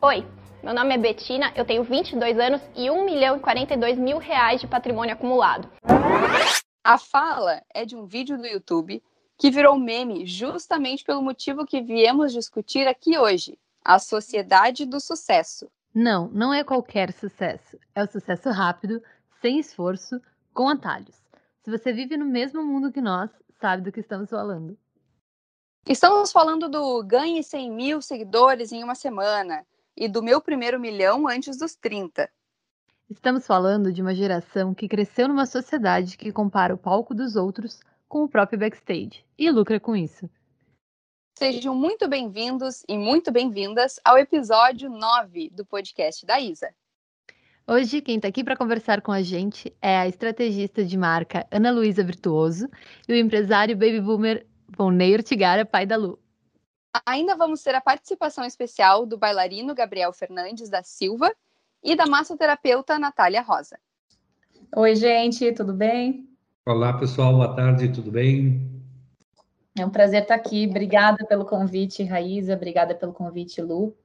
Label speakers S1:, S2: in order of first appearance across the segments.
S1: Oi, meu nome é Betina, eu tenho 22 anos e 1 milhão e 42 mil reais de patrimônio acumulado.
S2: A fala é de um vídeo do YouTube que virou meme justamente pelo motivo que viemos discutir aqui hoje: a sociedade do sucesso.
S3: Não, não é qualquer sucesso. É o sucesso rápido, sem esforço, com atalhos. Se você vive no mesmo mundo que nós, sabe do que estamos falando.
S2: Estamos falando do ganhe 100 mil seguidores em uma semana e do meu primeiro milhão antes dos 30.
S3: Estamos falando de uma geração que cresceu numa sociedade que compara o palco dos outros com o próprio backstage e lucra com isso.
S2: Sejam muito bem-vindos e muito bem-vindas ao episódio 9 do podcast da Isa.
S3: Hoje, quem está aqui para conversar com a gente é a estrategista de marca Ana Luísa Virtuoso e o empresário baby boomer Volney Tigara, pai da Lu.
S2: Ainda vamos ter a participação especial do bailarino Gabriel Fernandes da Silva e da massoterapeuta Natália Rosa.
S4: Oi, gente, tudo bem?
S5: Olá, pessoal, boa tarde, tudo bem?
S4: É um prazer estar aqui. Obrigada pelo convite, Raíza. Obrigada pelo convite, Lu.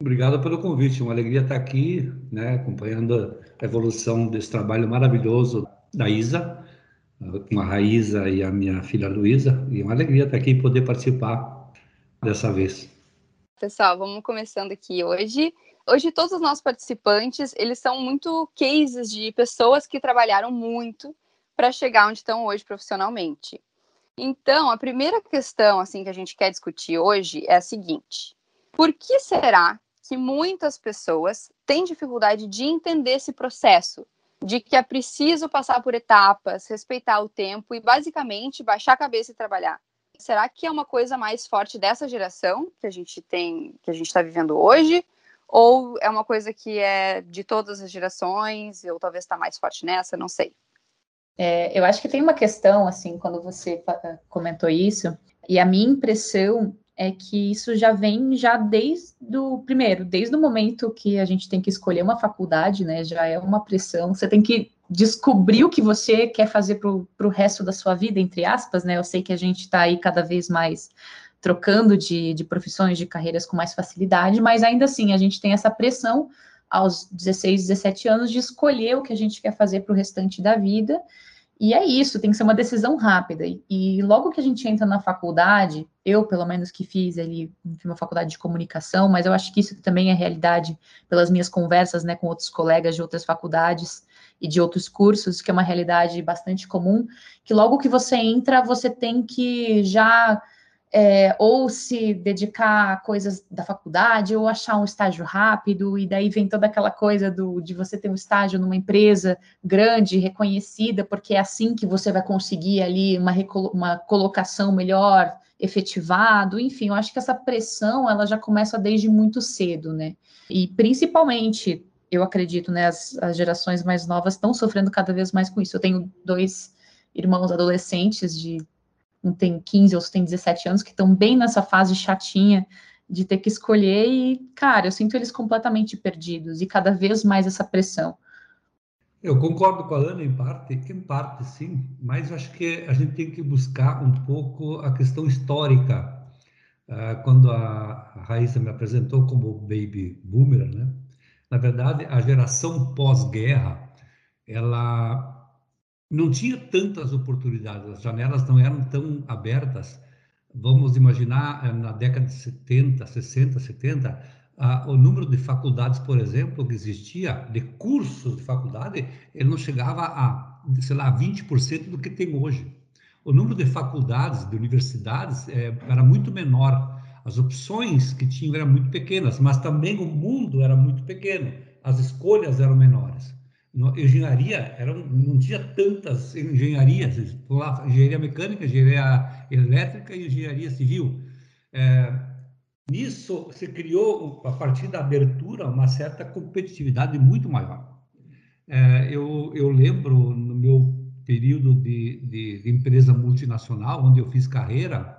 S5: Obrigado pelo convite, uma alegria estar aqui, né, acompanhando a evolução desse trabalho maravilhoso da Isa, com a Raíza e a minha filha Luísa, e uma alegria estar aqui e poder participar dessa vez.
S2: Pessoal, vamos começando aqui hoje. Hoje todos os nossos participantes, eles são muito cases de pessoas que trabalharam muito para chegar onde estão hoje profissionalmente. Então, a primeira questão assim que a gente quer discutir hoje é a seguinte: por que será que muitas pessoas têm dificuldade de entender esse processo, de que é preciso passar por etapas, respeitar o tempo e basicamente baixar a cabeça e trabalhar. Será que é uma coisa mais forte dessa geração que a gente tem, que a gente está vivendo hoje? Ou é uma coisa que é de todas as gerações, ou talvez está mais forte nessa, não sei.
S4: É, eu acho que tem uma questão, assim, quando você comentou isso, e a minha impressão é que isso já vem já desde o primeiro, desde o momento que a gente tem que escolher uma faculdade, né? Já é uma pressão. Você tem que descobrir o que você quer fazer para o resto da sua vida, entre aspas, né? Eu sei que a gente está aí cada vez mais trocando de, de profissões, de carreiras com mais facilidade, mas ainda assim a gente tem essa pressão aos 16, 17 anos de escolher o que a gente quer fazer para o restante da vida. E é isso, tem que ser uma decisão rápida. E logo que a gente entra na faculdade, eu, pelo menos, que fiz ali uma faculdade de comunicação, mas eu acho que isso também é realidade pelas minhas conversas né, com outros colegas de outras faculdades e de outros cursos, que é uma realidade bastante comum, que logo que você entra, você tem que já é, ou se dedicar a coisas da faculdade, ou achar um estágio rápido, e daí vem toda aquela coisa do, de você ter um estágio numa empresa grande, reconhecida, porque é assim que você vai conseguir ali uma, uma colocação melhor, efetivado, enfim, eu acho que essa pressão, ela já começa desde muito cedo, né, e principalmente, eu acredito, né, as, as gerações mais novas estão sofrendo cada vez mais com isso, eu tenho dois irmãos adolescentes de um tem 15, outros tem 17 anos, que estão bem nessa fase chatinha de ter que escolher e, cara, eu sinto eles completamente perdidos e cada vez mais essa pressão.
S5: Eu concordo com a Ana em parte, em parte sim, mas acho que a gente tem que buscar um pouco a questão histórica. Uh, quando a Raíssa me apresentou como baby boomer, né? Na verdade, a geração pós-guerra, ela não tinha tantas oportunidades, as janelas não eram tão abertas. Vamos imaginar, eh, na década de 70, 60, 70, o número de faculdades, por exemplo, que existia, de cursos de faculdade, ele não chegava a, sei lá, 20% do que tem hoje. O número de faculdades, de universidades, é, era muito menor. As opções que tinham eram muito pequenas, mas também o mundo era muito pequeno. As escolhas eram menores engenharia era, não tinha tantas engenharias, engenharia mecânica, engenharia elétrica e engenharia civil. É, nisso se criou, a partir da abertura, uma certa competitividade muito maior. É, eu, eu lembro, no meu período de, de, de, empresa multinacional, onde eu fiz carreira,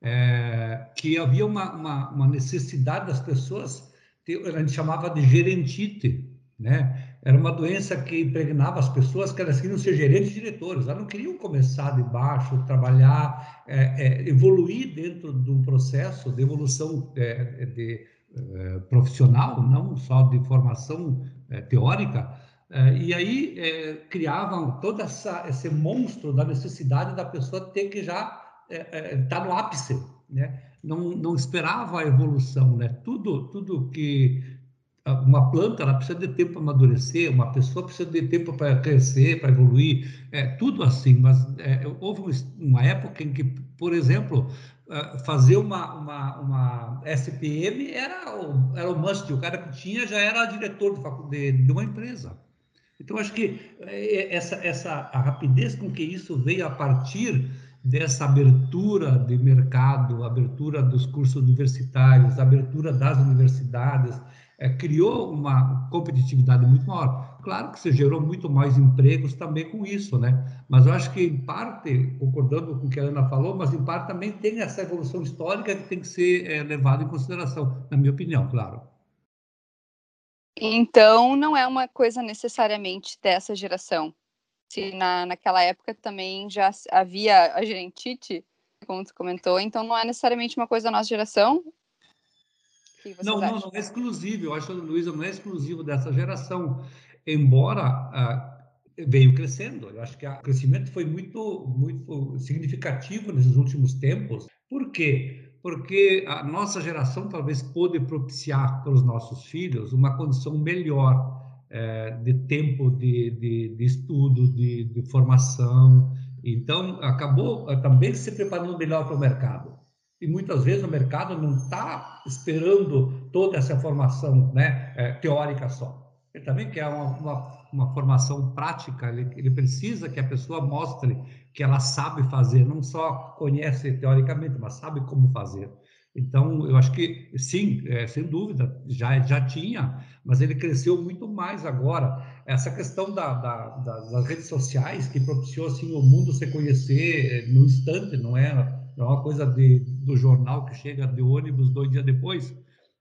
S5: é, que havia uma, uma, uma necessidade das pessoas, a gente chamava de gerentite, né? Era uma doença que impregnava as pessoas que elas queriam ser gerentes e diretores, elas não queriam começar de baixo, trabalhar, é, é, evoluir dentro de um processo de evolução é, de, é, profissional, não só de formação é, teórica, é, e aí criavam todo essa, esse monstro da necessidade da pessoa ter que já estar tá no ápice, né? Não, não esperava a evolução, né? Tudo, tudo que uma planta ela precisa de tempo para amadurecer, uma pessoa precisa de tempo para crescer, para evoluir, é tudo assim. Mas é, houve uma época em que, por exemplo, ah, fazer uma, uma, uma SPM era o, era o must, o cara que tinha já era diretor de, de uma empresa. Então, acho que é, essa, essa a rapidez com que isso veio a partir dessa abertura de mercado, abertura dos cursos universitários, abertura das universidades, é, criou uma competitividade muito maior. Claro que se gerou muito mais empregos também com isso, né? Mas eu acho que, em parte, concordando com o que a Ana falou, mas em parte também tem essa evolução histórica que tem que ser é, levada em consideração, na minha opinião, claro.
S2: Então, não é uma coisa necessariamente dessa geração. Se na, naquela época também já havia a gerentite, como você comentou, então não é necessariamente uma coisa da nossa geração,
S5: não, não, não é exclusivo. Eu acho que o Luísa não é exclusivo dessa geração, embora ah, veio crescendo. Eu acho que o crescimento foi muito, muito significativo nesses últimos tempos. Por quê? Porque a nossa geração talvez pôde propiciar para os nossos filhos uma condição melhor é, de tempo de, de, de estudo, de, de formação. Então, acabou ah, também se preparando melhor para o mercado e muitas vezes o mercado não está esperando toda essa formação né, é, teórica só. Ele também quer uma, uma, uma formação prática, ele, ele, precisa que a pessoa mostre que ela sabe fazer, não só conhece teoricamente, mas sabe como fazer. Então, eu acho que, sim, é, sem dúvida, já, já tinha, mas ele cresceu muito mais agora. Essa questão da, da, da, das redes sociais, que propiciou assim, o mundo se conhecer é, no instante, não é? É uma coisa de, do jornal que chega de ônibus dois dias depois,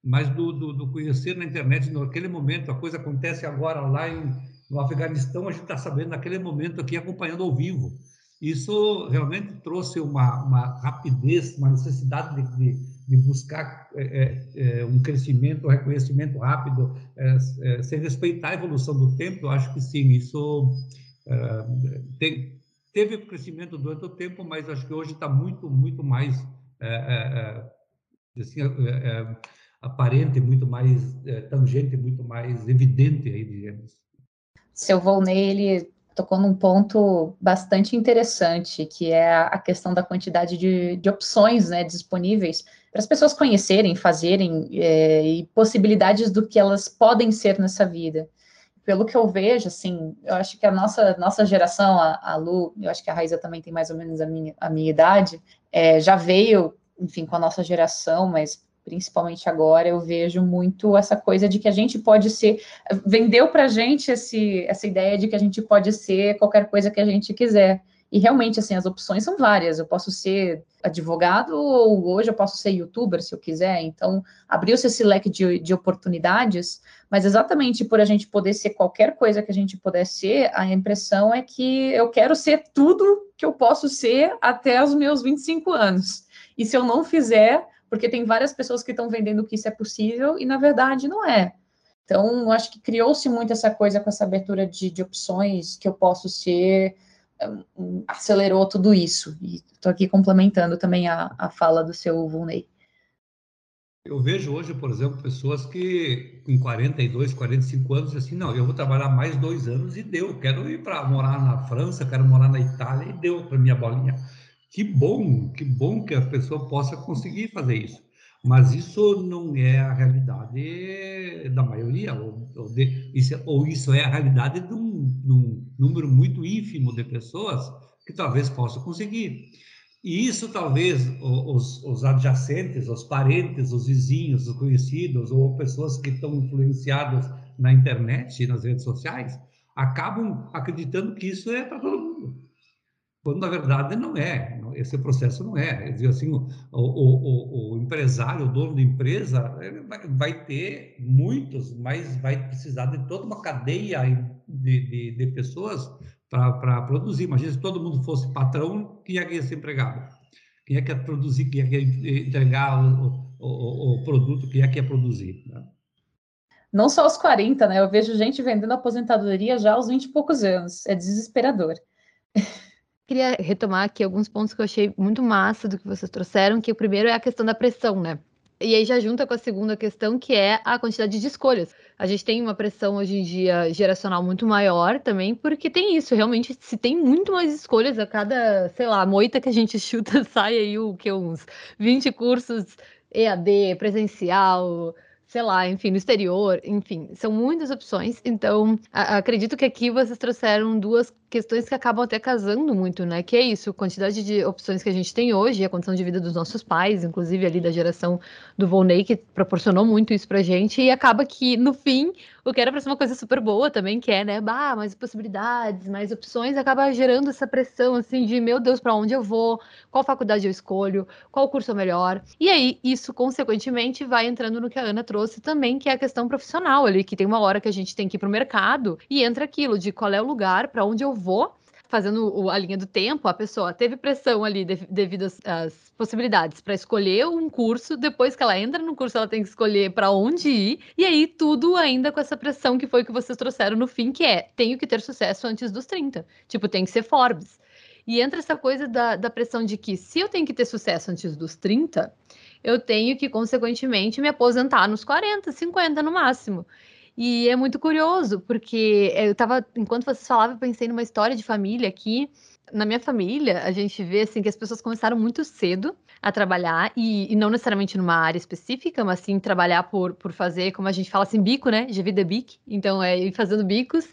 S5: mas do, do, do conhecer na internet naquele momento. A coisa acontece agora lá em, no Afeganistão, a gente está sabendo naquele momento aqui, acompanhando ao vivo. Isso realmente trouxe uma, uma rapidez, uma necessidade de, de, de buscar é, é, um crescimento, um reconhecimento rápido, é, é, sem respeitar a evolução do tempo. Eu acho que sim, isso é, tem, teve crescimento durante o tempo, mas acho que hoje está muito, muito mais é, é, é assim, é, é, aparente, muito mais tangente, muito mais evidente aí, digamos.
S4: Seu Volney, ele tocou num ponto bastante interessante, que é a questão da quantidade de, de opções né, disponíveis para as pessoas conhecerem, fazerem é, e possibilidades do que elas podem ser nessa vida pelo que eu vejo, assim, eu acho que a nossa, nossa geração, a, a Lu, eu acho que a Raíza também tem mais ou menos a minha, a minha idade, é, já veio, enfim, com a nossa geração, mas principalmente agora, eu vejo muito essa coisa de que a gente pode ser, vendeu para a gente esse, essa ideia de que a gente pode ser qualquer coisa que a gente quiser. E realmente, assim, as opções são várias. Eu posso ser advogado ou hoje eu posso ser youtuber, se eu quiser. Então, abriu-se esse leque de, de oportunidades, mas exatamente por a gente poder ser qualquer coisa que a gente puder ser, a impressão é que eu quero ser tudo que eu posso ser até os meus 25 anos. E se eu não fizer, porque tem várias pessoas que estão vendendo que isso é possível e na verdade não é. Então, acho que criou-se muito essa coisa com essa abertura de, de opções que eu posso ser acelerou tudo isso. E estou aqui complementando também a, a fala do seu Vulney.
S5: Eu vejo hoje, por exemplo, pessoas que com 42, 45 anos, assim, não, eu vou trabalhar mais dois anos e deu. Quero ir para morar na França, quero morar na Itália e deu para minha bolinha. Que bom, que bom que a pessoa possa conseguir fazer isso. Mas isso não é a realidade da maioria, ou, ou, de, isso, ou isso é a realidade de um, de um, número muito ínfimo de pessoas que talvez possam conseguir. E isso talvez os, os adjacentes, os parentes, os vizinhos, os conhecidos, ou pessoas que estão influenciadas na internet e nas redes sociais, acabam acreditando que isso é para todo mundo quando na verdade não é, esse processo não é. Dizer assim, o, o, o, o, empresário, o dono da empresa, vai, vai, ter muitos, mas vai precisar de toda uma cadeia de, de, de pessoas para produzir. Imagina se todo mundo fosse patrão, que ia ser empregado. quem é que quer produzir, quem é que quer entregar o, produto, quem é que quer produzir. Né?
S4: Não só aos 40, né? Eu vejo gente vendendo aposentadoria já aos 20 e poucos anos. É desesperador.
S3: Queria retomar aqui alguns pontos que eu achei muito massa do que vocês trouxeram, que o primeiro é a questão da pressão, né? E aí já junta com a segunda questão, que é a quantidade de escolhas. A gente tem uma pressão hoje em dia geracional muito maior também, porque tem isso, realmente se tem muito mais escolhas a cada, sei lá, moita que a gente chuta, sai aí o que uns 20 cursos EAD, presencial, sei lá, enfim, no exterior, enfim, são muitas opções. Então, acredito que aqui vocês trouxeram duas questões que acabam até casando muito, né? Que é isso, quantidade de opções que a gente tem hoje, a condição de vida dos nossos pais, inclusive ali da geração do Volney, que proporcionou muito isso pra gente, e acaba que, no fim, o que era pra ser uma coisa super boa também, que é, né, bah, mais possibilidades, mais opções, acaba gerando essa pressão, assim, de, meu Deus, para onde eu vou, qual faculdade eu escolho, qual curso é melhor. E aí, isso, consequentemente, vai entrando no que a Ana trouxe também, que é a questão profissional ali, que tem uma hora que a gente tem que ir pro mercado, e entra aquilo de qual é o lugar para onde eu vou, fazendo a linha do tempo, a pessoa teve pressão ali devido às, possibilidades para escolher um curso, depois que ela entra no curso, ela tem que escolher para onde ir, e aí tudo ainda com essa pressão que foi que vocês trouxeram no fim, que é, tenho que ter sucesso antes dos 30. Tipo, tem que ser Forbes. E entra essa coisa da, da pressão de que se eu tenho que ter sucesso antes dos 30, eu tenho que, consequentemente, me aposentar nos 40, 50 no máximo. E é muito curioso, porque eu estava, enquanto vocês falavam, eu pensei numa história de família aqui. Na minha família, a gente vê assim que as pessoas começaram muito cedo a trabalhar, e, e não necessariamente numa área específica, mas sim trabalhar por, por fazer, como a gente fala assim, bico, né? De vida bic. Então, é ir fazendo bicos.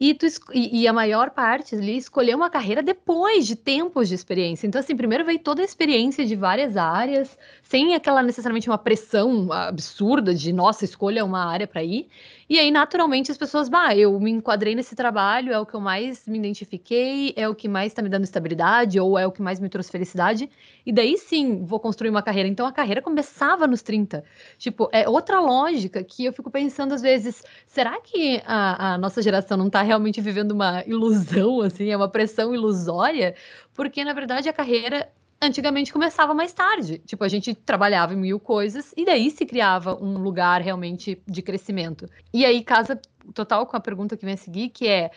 S3: E, tu, e, e, a maior parte ali escolheu uma carreira depois de tempos de experiência. Então, assim, primeiro veio toda a experiência de várias áreas, sem aquela necessariamente uma pressão absurda de, nossa, escolha uma área para ir. E aí, naturalmente, as pessoas, bah, eu me enquadrei nesse trabalho, é o que eu mais me identifiquei, é o que mais está me dando estabilidade, ou é o que mais me trouxe felicidade. E daí sim, vou construir uma carreira. Então a carreira começava nos 30. Tipo, é outra lógica que eu fico pensando às vezes, será que a, a nossa geração não está realmente vivendo uma ilusão, assim, é uma pressão ilusória? Porque, na verdade, a carreira antigamente começava mais tarde. Tipo, a gente trabalhava em mil coisas e daí se criava um lugar realmente de crescimento. E aí casa total com a pergunta que vem a seguir, que é,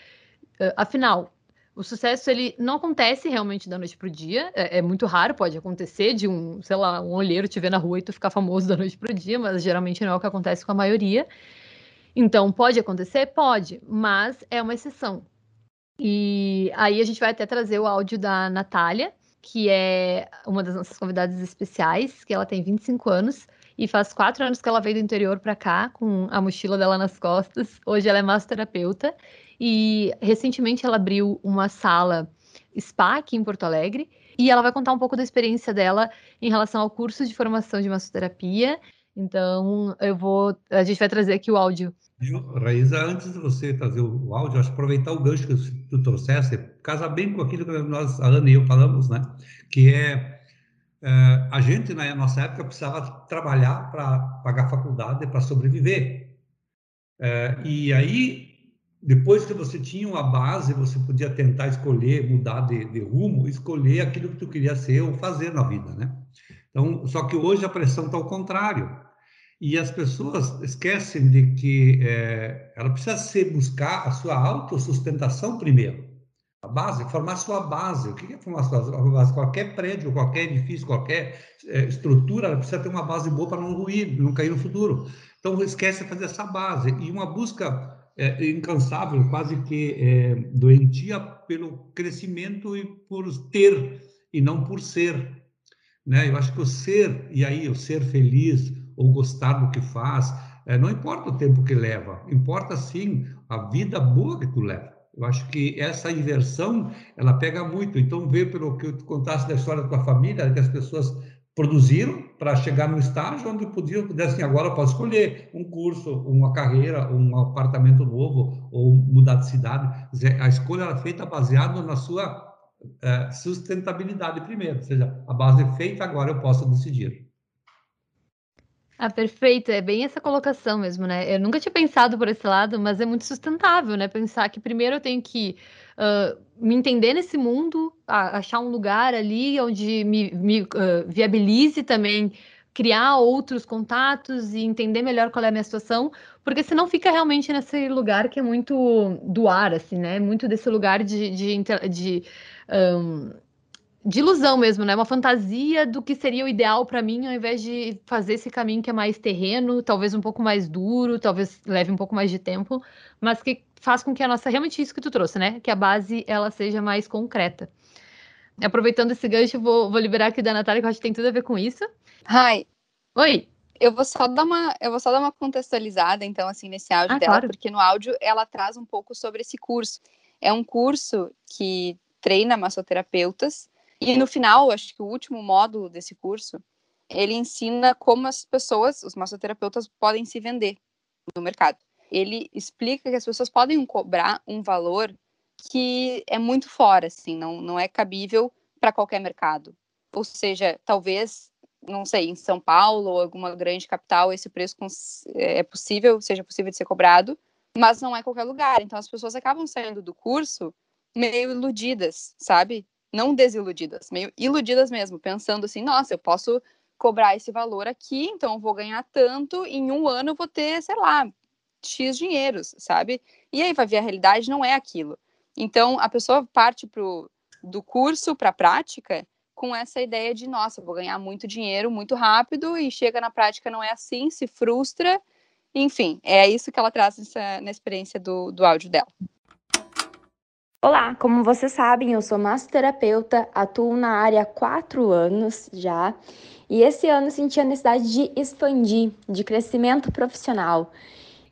S3: afinal, o sucesso ele não acontece realmente da noite pro dia, é, é, muito raro, pode acontecer de um, sei lá, um olheiro te ver na rua e tu ficar famoso da noite pro dia, mas geralmente não é o que acontece com a maioria. Então, pode acontecer? Pode, mas é uma exceção. E aí a gente vai até trazer o áudio da Natália, que é uma das nossas convidadas especiais, que ela tem 25 anos e faz quatro anos que ela veio do interior para cá com a mochila dela nas costas. Hoje ela é massoterapeuta e recentemente ela abriu uma sala spa aqui em Porto Alegre e ela vai contar um pouco da experiência dela em relação ao curso de formação de massoterapia. Então, eu vou, a gente vai trazer aqui o áudio
S5: Raíza, antes de você trazer o áudio, acho que aproveitar o gancho que tu trouxeste, casa bem com aquilo que nós, a Ana e eu falamos, né? Que é, é a gente, na nossa época, precisava trabalhar para pagar faculdade, para sobreviver. É, e aí, depois que você tinha uma base, você podia tentar escolher, mudar de, de rumo, escolher aquilo que tu queria ser ou fazer na vida, né? Então, só que hoje a pressão está ao contrário e as pessoas esquecem de que é, ela precisa se buscar a sua autossustentação primeiro. A base, formar sua base. O que é formar sua base? Qualquer prédio, qualquer edifício, qualquer é, estrutura, ela precisa ter uma base boa para não ruir, não cair no futuro. Então, esquece de fazer essa base. E uma busca é, incansável, quase que é, doentia pelo crescimento e por ter, e não por ser. Né? Eu acho que o ser, e aí o ser feliz, ou gostar do que faz. É, não importa o tempo que leva, importa sim a vida boa que tu leva. Eu acho que essa inversão, ela pega muito. Então, vê pelo que tu contaste da história da tua família, que as pessoas produziram para chegar no estágio onde podiam, pudessem agora posso escolher um curso, uma carreira, um apartamento novo ou mudar de cidade. A escolha é feita baseada na sua é, sustentabilidade primeiro, ou seja, a base é feita, agora eu posso decidir.
S3: Ah, perfeito. É bem essa colocação mesmo, né? Eu nunca tinha pensado por esse lado, mas é muito sustentável, né? Pensar que primeiro eu tenho que uh, me entender nesse mundo, achar um lugar ali onde me, me uh, viabilize também criar outros contatos e entender melhor qual é a minha situação, porque senão fica realmente nesse lugar que é muito do ar, assim, né? Muito desse lugar de, de, de um, de ilusão mesmo, né? Uma fantasia do que seria o ideal para mim, ao invés de fazer esse caminho que é mais terreno, talvez um pouco mais duro, talvez leve um pouco mais de tempo, mas que faz com que a nossa realmente isso que tu trouxe, né? Que a base ela seja mais concreta. Aproveitando esse gancho, vou, vou liberar aqui da Natália, que eu acho que tem tudo a ver com isso.
S2: Hi.
S3: Oi.
S2: Eu vou só dar uma, eu vou só dar uma contextualizada, então, assim, nesse áudio
S3: ah,
S2: dela,
S3: claro.
S2: porque no áudio ela traz um pouco sobre esse curso. É um curso que treina massoterapeutas e no final, acho que o último módulo desse curso, ele ensina como as pessoas, os massoterapeutas, podem se vender no mercado. Ele explica que as pessoas podem cobrar um valor que é muito fora, assim, não, não é cabível para qualquer mercado. Ou seja, talvez, não sei, em São Paulo ou alguma grande capital, esse preço é possível, seja possível de ser cobrado, mas não é qualquer lugar. Então as pessoas acabam saindo do curso meio iludidas, sabe? não desiludidas, meio iludidas mesmo, pensando assim, nossa, eu posso cobrar esse valor aqui, então eu vou ganhar tanto, em um ano eu vou ter, sei lá, X dinheiros, sabe? E aí vai ver a realidade, não é aquilo. Então a pessoa parte pro, do curso para a prática com essa ideia de, nossa, vou ganhar muito dinheiro muito rápido e chega na prática não é assim, se frustra. Enfim, é isso que ela traz nessa, na experiência do, do áudio dela.
S6: Olá, como vocês sabem, eu sou massoterapeuta, atuo na área há quatro anos já, e esse ano senti a necessidade de expandir, de crescimento profissional.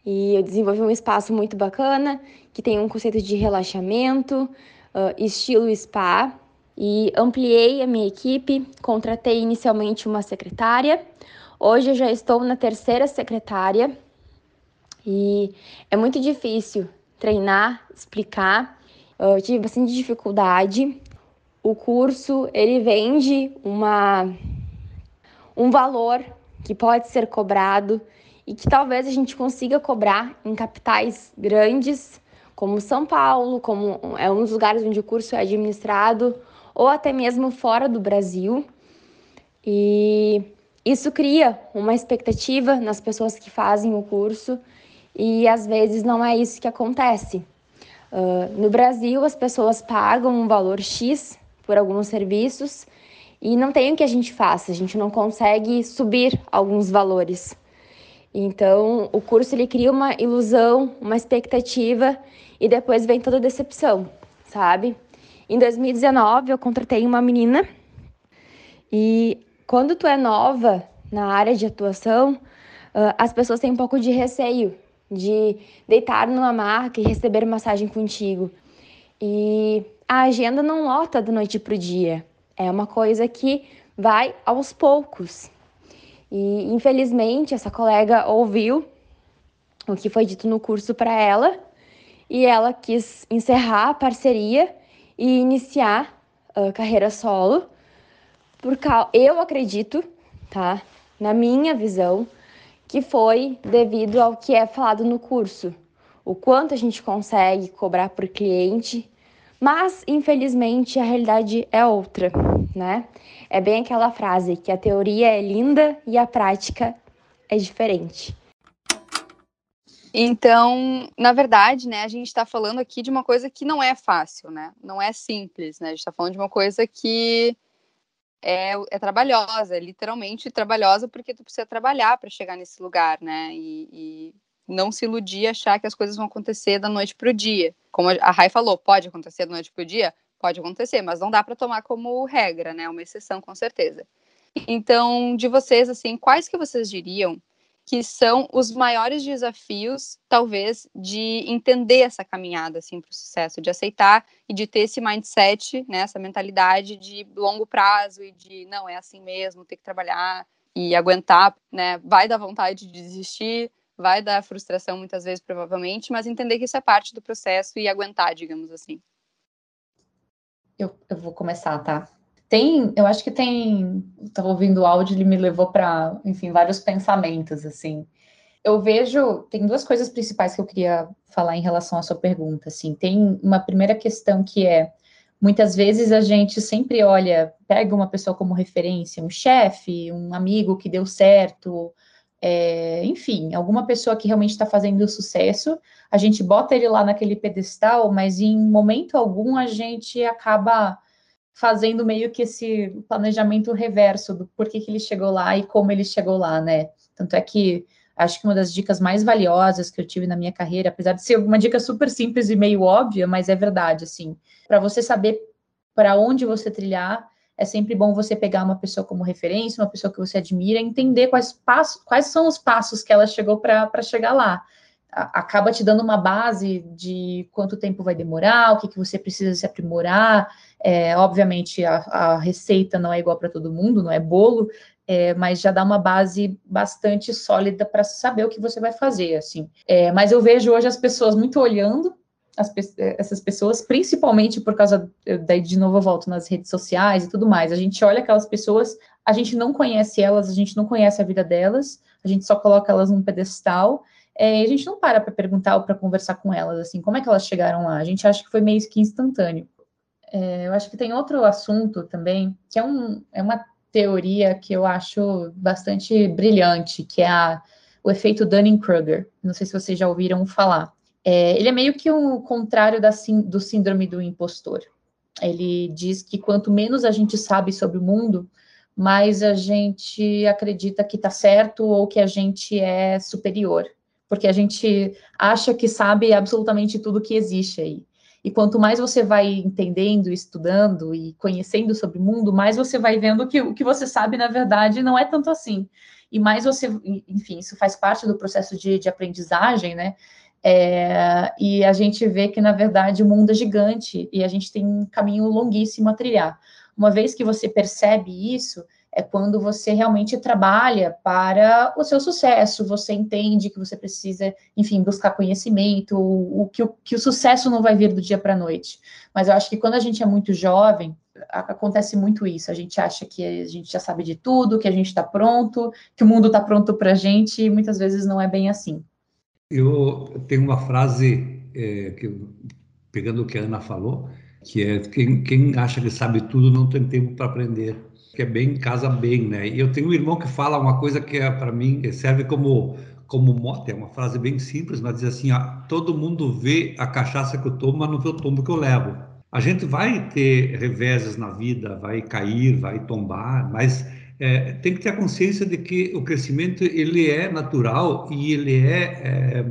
S6: E eu desenvolvi um espaço muito bacana, que tem um conceito de relaxamento, uh, estilo spa, e ampliei a minha equipe, contratei inicialmente uma secretária, hoje eu já estou na terceira secretária, e é muito difícil treinar, explicar eu tive bastante dificuldade. O curso ele vende uma um valor que pode ser cobrado e que talvez a gente consiga cobrar em capitais grandes, como São Paulo, como é um dos lugares onde o curso é administrado, ou até mesmo fora do Brasil. E isso cria uma expectativa nas pessoas que fazem o curso e às vezes não é isso que acontece. Uh, no Brasil, as pessoas pagam um valor X por alguns serviços e não tem o que a gente faça, a gente não consegue subir alguns valores. Então, o curso ele cria uma ilusão, uma expectativa e depois vem toda a decepção, sabe? Em 2019, eu contratei uma menina e quando tu é nova na área de atuação, uh, as pessoas têm um pouco de receio de deitar numa marca e receber massagem contigo. E a agenda não lota da noite para o dia. É uma coisa que vai aos poucos. E infelizmente essa colega ouviu o que foi dito no curso para ela e ela quis encerrar a parceria e iniciar a carreira solo. Por eu acredito, tá? Na minha visão, que foi devido ao que é falado no curso, o quanto a gente consegue cobrar por cliente, mas infelizmente a realidade é outra, né? É bem aquela frase que a teoria é linda e a prática é diferente.
S2: Então, na verdade, né, a gente está falando aqui de uma coisa que não é fácil, né? Não é simples, né? A gente está falando de uma coisa que é, é trabalhosa, é literalmente trabalhosa, porque tu precisa trabalhar para chegar nesse lugar, né? E, e, não se iludir achar que as coisas vão acontecer da noite para o dia. Como a Rai falou, pode acontecer da noite para o dia? Pode acontecer, mas não dá para tomar como regra, né? Uma exceção, com certeza. Então, de vocês, assim, quais que vocês diriam que são os maiores desafios, talvez, de entender essa caminhada assim, para o sucesso, de aceitar e de ter esse mindset, né, essa mentalidade de longo prazo e de não, é assim mesmo, ter que trabalhar e aguentar, né? Vai dar vontade de desistir, vai dar frustração muitas vezes, provavelmente, mas entender que isso é parte do processo e aguentar, digamos assim.
S4: Eu, eu vou começar, tá? Tem, eu acho que tem. Estava ouvindo o áudio, ele me levou para, enfim, vários pensamentos assim. Eu vejo, tem duas coisas principais que eu queria falar em relação à sua pergunta. Assim, tem uma primeira questão que é muitas vezes a gente sempre olha, pega uma pessoa como referência, um chefe, um amigo que deu certo, é, enfim, alguma pessoa que realmente está fazendo sucesso, a gente bota ele lá naquele pedestal, mas em momento algum a gente acaba fazendo meio que esse planejamento reverso do porquê que ele chegou lá e como ele chegou lá, né? Tanto é que acho que uma das dicas mais valiosas que eu tive na minha carreira, apesar de ser uma dica super simples e meio óbvia, mas é verdade, assim, para você saber para onde você trilhar, é sempre bom você pegar uma pessoa como referência, uma pessoa que você admira, entender quais passos, quais são os passos que ela chegou para chegar lá acaba te dando uma base de quanto tempo vai demorar, o que, que você precisa se aprimorar. É, obviamente, a, a, receita não é igual para todo mundo, não é bolo, é, mas já dá uma base bastante sólida para saber o que você vai fazer, assim. É, mas eu vejo hoje as pessoas muito olhando as, essas pessoas, principalmente por causa, daí de novo eu volto nas redes sociais e tudo mais, a gente olha aquelas pessoas, a gente não conhece elas, a gente não conhece a vida delas, a gente só coloca elas num pedestal, é, a gente não para para perguntar ou para conversar com elas, assim, como é que elas chegaram lá? A gente acha que foi meio que instantâneo. É, eu acho que tem outro assunto também, que é, um, é uma teoria que eu acho bastante brilhante, que é a, o efeito Dunning-Kruger. Não sei se vocês já ouviram falar. É, ele é meio que o contrário da, do síndrome do impostor. Ele diz que quanto menos a gente sabe sobre o mundo, mais a gente acredita que está certo ou que a gente é superior porque a gente acha que sabe absolutamente tudo que existe aí. E quanto mais você vai entendendo, estudando e conhecendo sobre o mundo, mais você vai vendo que o que você sabe, na verdade, não é tanto assim. E mais você, enfim, isso faz parte do processo de, de aprendizagem, né? É, e a gente vê que, na verdade, o mundo é gigante e a gente tem um caminho longuíssimo a trilhar. Uma vez que você percebe isso, é quando você realmente trabalha para o seu sucesso, você entende que você precisa, enfim, buscar conhecimento, o, que, o, que o sucesso não vai vir do dia para a noite. Mas eu acho que quando a gente é muito jovem, acontece muito isso. A gente acha que a gente já sabe de tudo, que a gente está pronto, que o mundo está pronto para a gente, e muitas vezes não é bem assim.
S5: Eu tenho uma frase é, que, pegando o que a Ana falou, que é quem, quem acha que sabe tudo não tem tempo para aprender que é bem casa bem, né? E eu tenho um irmão que fala uma coisa que é para mim serve como como mote, é uma frase bem simples, mas diz assim: ó, todo mundo vê a cachaça que eu tomo, mas não vê o tombo que eu levo. A gente vai ter reveses na vida, vai cair, vai tombar, mas é, tem que ter a consciência de que o crescimento ele é natural e ele é, é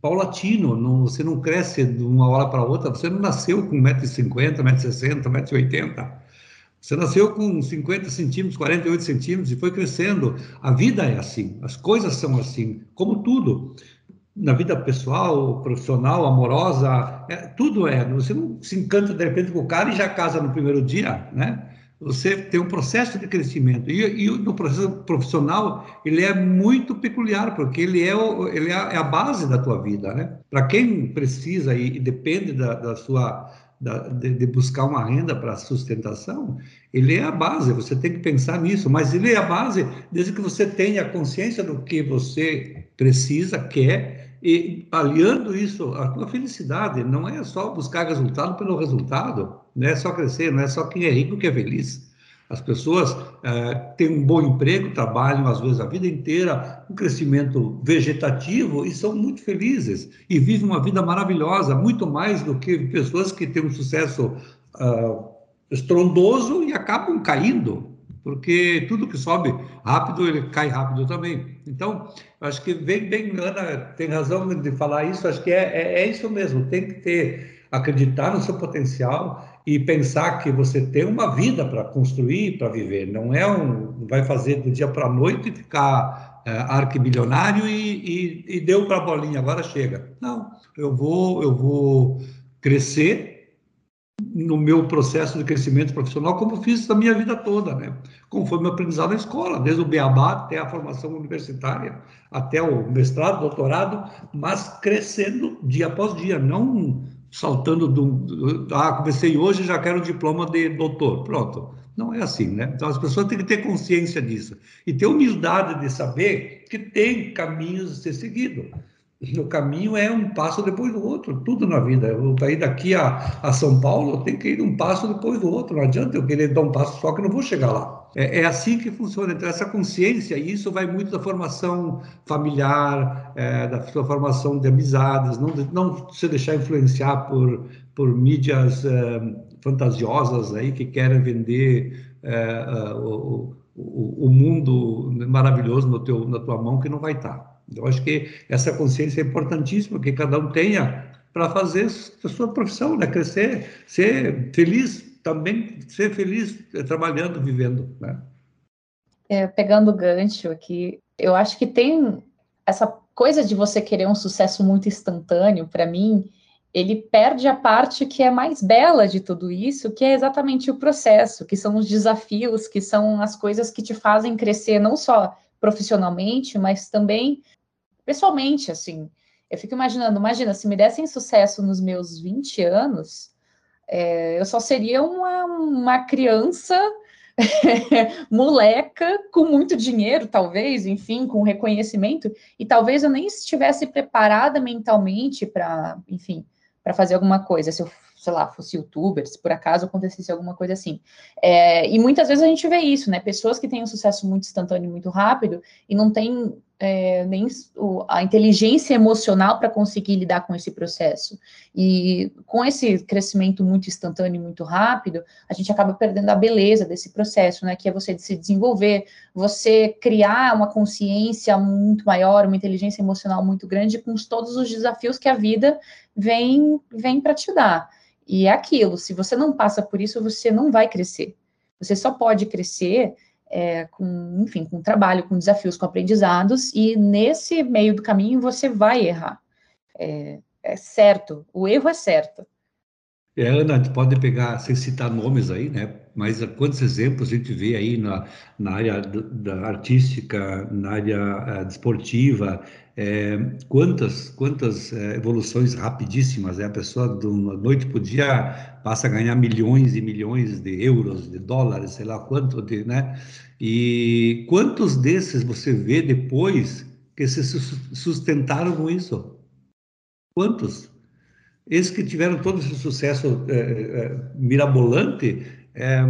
S5: paulatino. Não, você não cresce de uma hora para outra. Você não nasceu com 1,50m, 1,60m, 1,80m. Você nasceu com 50 centímetros, 48 centímetros e foi crescendo. A vida é assim, as coisas são assim, como tudo. Na vida pessoal, profissional, amorosa, é, tudo é. Você não se encanta de repente com o cara e já casa no primeiro dia, né? Você tem um processo de crescimento. E, e no processo profissional, ele é muito peculiar, porque ele é, o, ele é a base da tua vida, né? Para quem precisa e, e depende da, da sua da, de, de, buscar uma renda para sustentação, ele é a base, você tem que pensar nisso, mas ele é a base desde que você tenha consciência do que você precisa, quer, e aliando isso à tua felicidade, não é só buscar resultado pelo resultado, não é só crescer, não é só quem é rico que é feliz. As pessoas é, têm um bom emprego, trabalham às vezes a vida inteira, um crescimento vegetativo e são muito felizes e vivem uma vida maravilhosa, muito mais do que pessoas que têm um sucesso uh, estrondoso e acabam caindo, porque tudo que sobe rápido, ele cai rápido também. Então, acho que bem, bem, Ana tem razão de falar isso, acho que é, é, é isso mesmo, tem que ter, acreditar no seu potencial e pensar que você tem uma vida para construir, para viver. Não é um, vai fazer do dia para a noite e ficar é, arquibilionário e, e, e deu para a bolinha, agora chega. Não, eu vou, eu vou crescer no meu processo de crescimento profissional, como fiz a minha vida toda, né? Como foi meu aprendizado na escola, desde o beabá até a formação universitária, até o mestrado, doutorado, mas crescendo dia após dia, não saltando do, do, ah, comecei hoje já quero diploma de doutor. Pronto, Não é assim, né? Então as pessoas têm que ter consciência disso e ter humildade de saber que tem caminhos a ser seguido. O caminho é um passo depois do outro, tudo na vida. Eu ir daqui a, a São Paulo, eu tenho que ir um passo depois do outro. Não adianta eu querer dar um passo só que não vou chegar lá. É, é assim que funciona. Então, essa consciência, e isso vai muito da formação familiar, é, da sua formação de amizades, não, não se deixar influenciar por, por mídias é, fantasiosas aí que querem vender é, o, o, o, mundo maravilhoso no teu, na tua mão que não vai estar. Eu acho que essa consciência é importantíssima que cada um tenha para fazer a sua profissão, né? crescer, ser feliz, também ser feliz trabalhando, vivendo. Né?
S4: É, pegando o gancho aqui, eu acho que tem essa coisa de você querer um sucesso muito instantâneo, para mim, ele perde a parte que é mais bela de tudo isso, que é exatamente o processo, que são os desafios, que são as coisas que te fazem crescer não só profissionalmente, mas também pessoalmente, assim. Eu fico imaginando, imagina, se me dessem sucesso nos meus 20 anos, é, eu só seria uma, uma criança moleca com muito dinheiro, talvez, enfim, com reconhecimento, e talvez eu nem estivesse preparada mentalmente para, enfim, para fazer alguma coisa. Se eu sei lá, fosse youtuber, se por acaso acontecesse alguma coisa assim. É, e muitas vezes a gente vê isso, né? Pessoas que têm um sucesso muito instantâneo, muito rápido, e não têm é, nem o, a inteligência emocional para conseguir lidar com esse processo. E com esse crescimento muito instantâneo e muito rápido, a gente acaba perdendo a beleza desse processo, né? Que é você se desenvolver, você criar uma consciência muito maior, uma inteligência emocional muito grande com todos os desafios que a vida vem, vem para te dar. E é aquilo, se você não passa por isso, você não vai crescer. Você só pode crescer é, com, enfim, com trabalho, com desafios, com aprendizados, e nesse meio do caminho você vai errar. É, é certo, o erro é certo.
S5: É, Ana, pode pegar, sem citar nomes aí, né? Mas quantos exemplos a gente vê aí na, na área da artística, na área uh, desportiva, é, quantas quantas é, evoluções rapidíssimas, é a pessoa de uma noite para o dia passa a ganhar milhões e milhões de euros, de dólares, sei lá quanto, de, né? E quantos desses você vê depois que se sustentaram com isso? Quantos? Esses que tiveram todo esse sucesso é, mirabolante, é,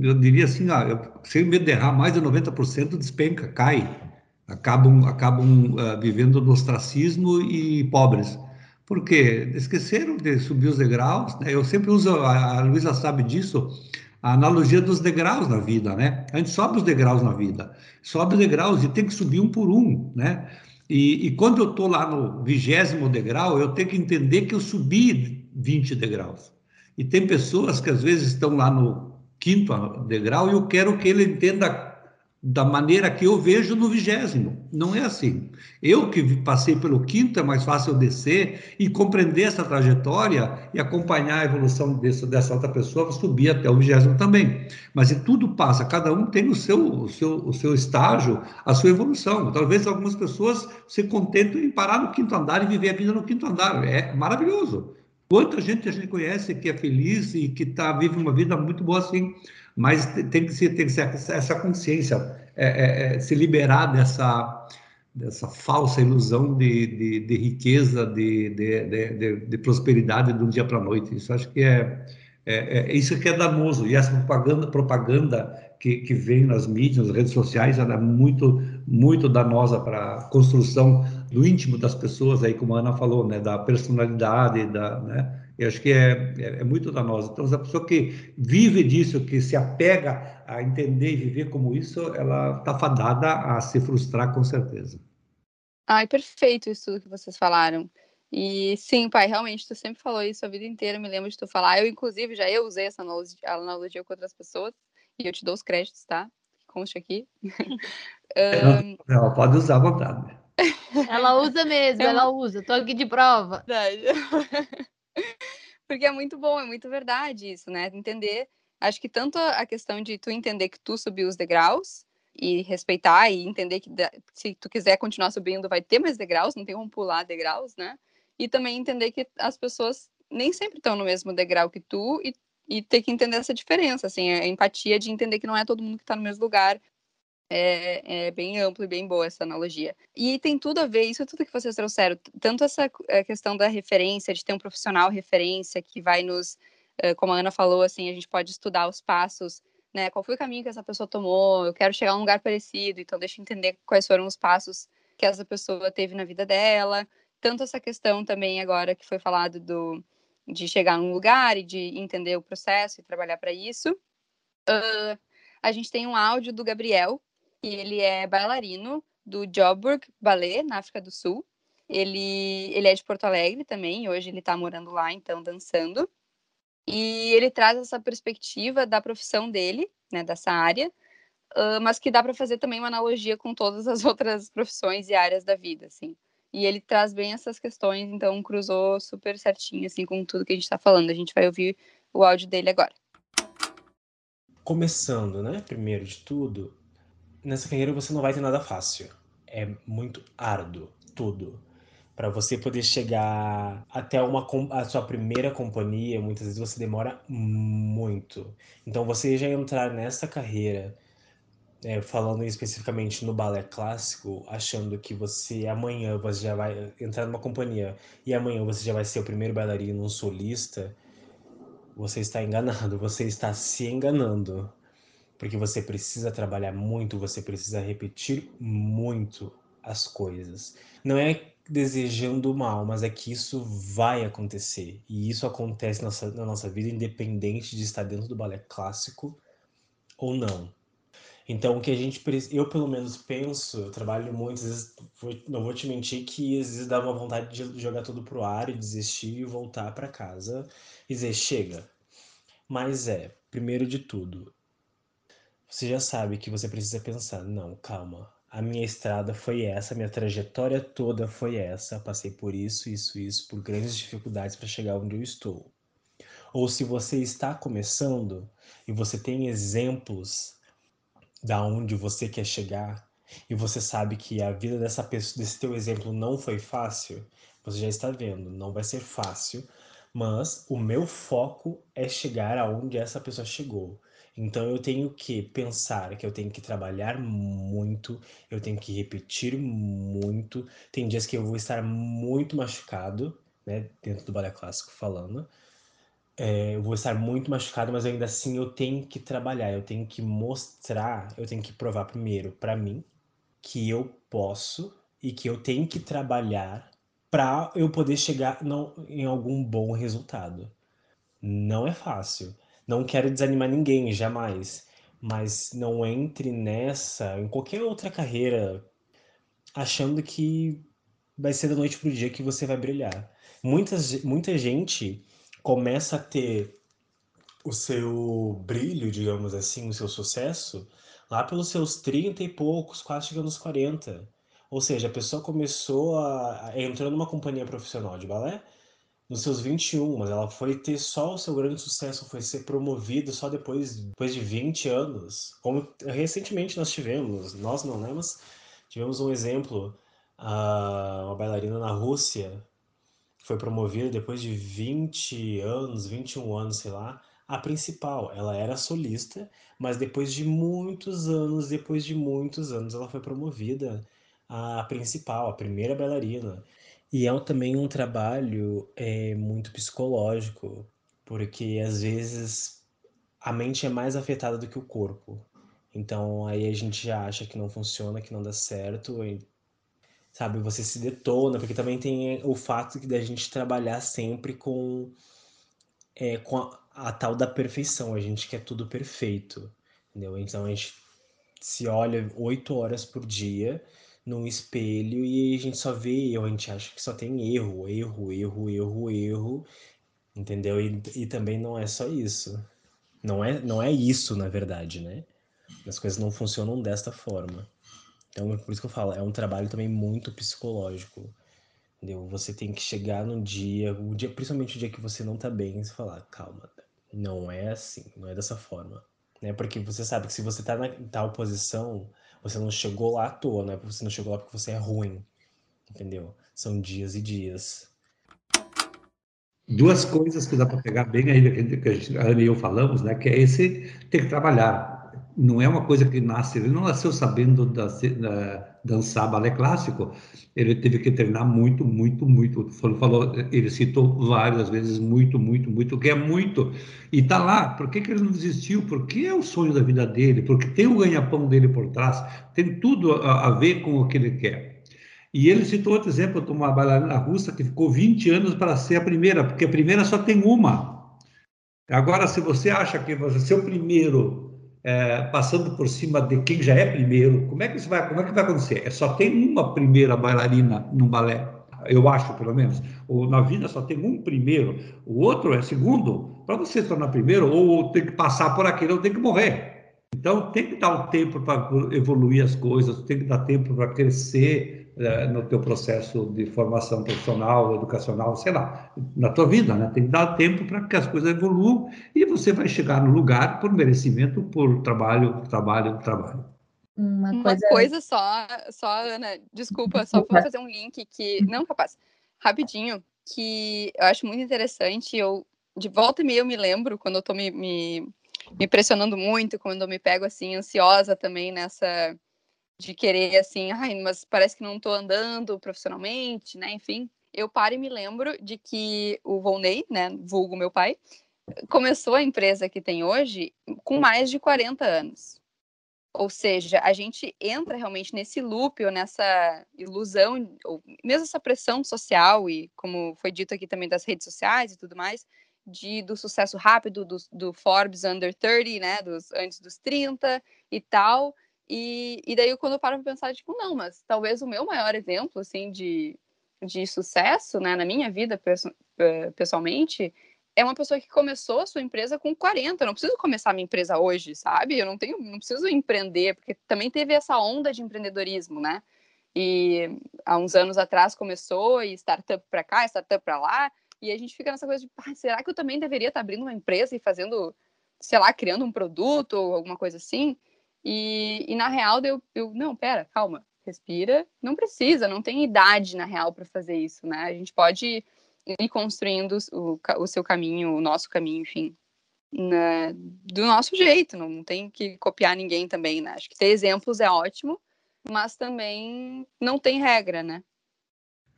S5: eu diria assim, ah, medo de errar, mais de 90% despenca, cai acabam, acabam uh, vivendo no ostracismo e pobres. Por quê? Esqueceram de subir os degraus. Né? Eu sempre uso, a, a Luísa sabe disso, a analogia dos degraus na vida, né? A gente sobe os degraus na vida, sobe os degraus e tem que subir um por um, né? E, e quando eu estou lá no vigésimo degrau, eu tenho que entender que eu subi 20 degraus. E tem pessoas que às vezes estão lá no quinto degrau e eu quero que ele entenda da maneira que eu vejo no vigésimo. Não é assim. Eu que passei pelo quinto, é mais fácil descer e compreender essa trajetória e acompanhar a evolução dessa, dessa outra pessoa, subir até o vigésimo também. Mas e tudo passa, cada um tem o seu, o, seu, o seu estágio, a sua evolução. Talvez algumas pessoas se contentem em parar no quinto andar e viver a vida no quinto andar. É maravilhoso. Quanta gente a gente conhece que é feliz e que tá, vive uma vida muito boa assim mas tem que ser, tem que ser essa consciência, é, é, é, se liberar dessa, dessa falsa ilusão de, de, de riqueza, de, de, de, prosperidade de um dia para a noite. Isso acho que é, é, é, isso que é danoso. E essa propaganda, propaganda que, que vem nas mídias, nas redes sociais, ela é muito, muito danosa para a construção do íntimo das pessoas, aí como a Ana falou, né, da personalidade, da, né, eu acho que é, é, é muito danosa. Então, a pessoa que vive disso, que se apega a entender e viver como isso, ela está fadada a se frustrar com certeza.
S2: Ai, perfeito isso tudo que vocês falaram. E sim, pai, realmente, tu sempre falou isso a vida inteira, me lembro de tu falar. Eu, inclusive, já eu usei essa analogia com outras pessoas, e eu te dou os créditos, tá? Conste aqui. um...
S5: Ela pode usar à vontade.
S3: Ela usa mesmo, eu... ela usa. Tô aqui de prova.
S2: Porque é muito bom, é muito verdade isso, né? Entender. Acho que tanto a questão de tu entender que tu subiu os degraus e respeitar e entender que se tu quiser continuar subindo, vai ter mais degraus, não tem como pular degraus, né? E também entender que as pessoas nem sempre estão no mesmo degrau que tu e e ter que entender essa diferença, assim, a empatia de entender que não é todo mundo que está no mesmo lugar. É, é, bem amplo e bem boa essa analogia. E tem tudo a ver, isso tudo que vocês trouxeram, tanto essa questão da referência, de ter um profissional referência que vai nos, eh, como a Ana falou, assim, a gente pode estudar os passos, né? Qual foi o caminho que essa pessoa tomou? Eu quero chegar a um lugar parecido, então deixa eu entender quais foram os passos que essa pessoa teve na vida dela. Tanto essa questão também agora que foi falado do de chegar num lugar e de entender o processo e trabalhar para isso. Uh, a gente tem um áudio do Gabriel, que ele é bailarino do Joburg Ballet, na África do Sul. Ele, ele é de Porto Alegre também, hoje ele está morando lá, então, dançando. E ele traz essa perspectiva da profissão dele, né, dessa área, mas que dá para fazer também uma analogia com todas as outras profissões e áreas da vida, assim. E ele traz bem essas questões, então cruzou super certinho, assim, com tudo que a gente está falando. A gente vai ouvir o áudio dele agora.
S7: Começando, né? Primeiro de tudo, nessa carreira você não vai ter nada fácil. É muito árduo, tudo. Para você poder chegar até uma, a sua primeira companhia, muitas vezes você demora muito. Então, você já entrar nessa carreira é, falando especificamente no balé clássico, achando que você amanhã você já vai entrar numa companhia e amanhã você já vai ser o primeiro bailarino, um solista, você está enganado, você está se enganando. Porque você precisa trabalhar muito, você precisa repetir muito as coisas. Não é desejando mal, mas é que isso vai acontecer. E isso acontece na nossa, vida, independente de estar dentro do balé clássico ou não. Então, o que a gente eu pelo menos penso, eu trabalho muito, às vezes, não vou te mentir que às vezes dá uma vontade de jogar tudo pro ar e desistir e voltar para casa e dizer chega. Mas é, primeiro de tudo, você já sabe que você precisa pensar, não, calma. A minha estrada foi essa, a minha trajetória toda foi essa, passei por isso, isso, isso, por grandes dificuldades para chegar onde eu estou. Ou se você está começando e você tem exemplos da onde você quer chegar e você sabe que a vida dessa pessoa, desse teu exemplo não foi fácil, você já está vendo, não vai ser fácil, mas o meu foco é chegar aonde essa pessoa chegou. Então eu tenho que pensar que eu tenho que trabalhar muito, eu tenho que repetir muito. Tem dias que eu vou estar muito machucado, né, dentro do balé clássico falando, é, eu vou estar muito machucado, mas ainda assim eu tenho que trabalhar, eu tenho que mostrar, eu tenho que provar primeiro para mim que eu posso e que eu tenho que trabalhar para eu poder chegar em algum bom resultado. Não é fácil. Não quero desanimar ninguém, jamais. Mas não entre nessa, em qualquer outra carreira, achando que vai ser da noite pro dia que você vai brilhar. Muitas, muita gente começa a ter o seu brilho, digamos assim, o seu sucesso, lá pelos seus 30 e poucos, quase chegando aos 40. Ou seja, a pessoa começou a, entrou numa companhia profissional de balé nos seus 21, mas ela foi ter só o seu grande sucesso, foi ser promovida só depois, depois de 20 anos. Como recentemente nós tivemos, nós não, né, mas tivemos um exemplo, uh, uma bailarina na Rússia, foi promovida depois de 20 anos, 21 anos, sei lá, a principal. Ela era solista, mas depois de muitos anos, depois de muitos anos, ela foi promovida a principal, a primeira bailarina. E é também um trabalho é, muito psicológico, porque às vezes a mente é mais afetada do que o corpo. Então aí a gente já acha que não funciona, que não dá certo, sabe? Você se detona, porque também tem o fato da gente trabalhar sempre com, é, com a, a, tal da perfeição. A gente quer tudo perfeito, entendeu? Então a gente se olha oito horas por dia num espelho e a gente só vê erro, a gente acha que só tem erro, erro, erro, erro, erro, entendeu? E, e também não é só isso. Não é, não é isso, na verdade, né? As coisas não funcionam desta forma. Então, por isso que eu falo, é um trabalho também muito psicológico. Entendeu? Você tem que chegar num dia, um dia, principalmente o dia que você não tá bem, e falar, calma, não é assim, não é dessa forma. Né? Porque você sabe que se você tá na tal posição, você não chegou lá à toa, né? Você não chegou lá porque você é ruim. Entendeu? São dias e dias.
S5: duas coisas que dá para pegar bem aí, que a, Ana e eu falamos, né? Que é esse ter que trabalhar. Não é uma coisa que nasce, ele não nasceu sabendo da, da, dançar balé clássico, ele teve que treinar muito, muito, muito. Falou, falou, ele citou várias vezes muito, muito, muito, que é muito. E tá lá. Por que, que ele não desistiu? Porque é o sonho da vida dele, porque tem o ganha-pão dele por trás, tem tudo a, a ver com o que ele quer. E ele citou outro exemplo de uma bailarina russa que ficou 20 anos para ser a primeira, porque a primeira só tem uma. Agora, se você acha que você ser o primeiro, é, passando por cima de quem já é primeiro, como é que isso vai, como é que vai acontecer? É só tem uma primeira bailarina num balé, eu acho, pelo menos. Ou na vida só tem um primeiro, o outro é segundo. Para você se tornar primeiro, ou tem que passar por aquele, ou tem que morrer. Então, tem que dar o tempo para evoluir as coisas, tem que dar tempo para crescer, é, no teu processo de formação profissional, educacional, sei lá, na tua vida, né? Tem que dar tempo para que as coisas evoluam e você vai chegar no lugar por merecimento, por trabalho, trabalho, trabalho.
S2: Uma coisa, Uma coisa só, só, Ana, desculpa, só vou fazer um link que, não, capaz, rapidinho, que eu acho muito interessante, eu, de volta e meia eu me lembro, quando eu tô me, me, me pressionando muito, quando eu me pego, assim, ansiosa também nessa de querer assim, ai, mas parece que não estou andando profissionalmente, né? Enfim, eu paro e me lembro de que o Volney, né, vulgo meu pai, começou a empresa que tem hoje com mais de 40 anos. Ou seja, a gente entra realmente nesse loop ou nessa ilusão, ou mesmo essa pressão social e, como foi dito aqui também, das redes sociais e tudo mais, de, do sucesso rápido do, do Forbes Under 30, né, dos, antes dos 30 e tal, e, e daí, quando eu paro para pensar, tipo, não, mas talvez o meu maior exemplo, assim, de, de sucesso, né, na minha vida, eh, pessoalmente, é uma pessoa que começou a sua empresa com 40. Eu não preciso começar a minha empresa hoje, sabe? Eu não tenho, não preciso empreender, porque também teve essa onda de empreendedorismo, né? E há uns anos atrás começou, e startup para cá, startup para lá, e a gente fica nessa coisa de, ah, será que eu também deveria estar abrindo uma empresa e fazendo, sei lá, criando um produto ou alguma coisa assim? E, e na real, eu, eu, não, pera, calma, respira. Não precisa, não tem idade na real para fazer isso, né? A gente pode ir construindo o, o seu caminho, o nosso caminho, enfim, na, do nosso jeito, não tem que copiar ninguém também, né? Acho que ter exemplos é ótimo, mas também não tem regra, né?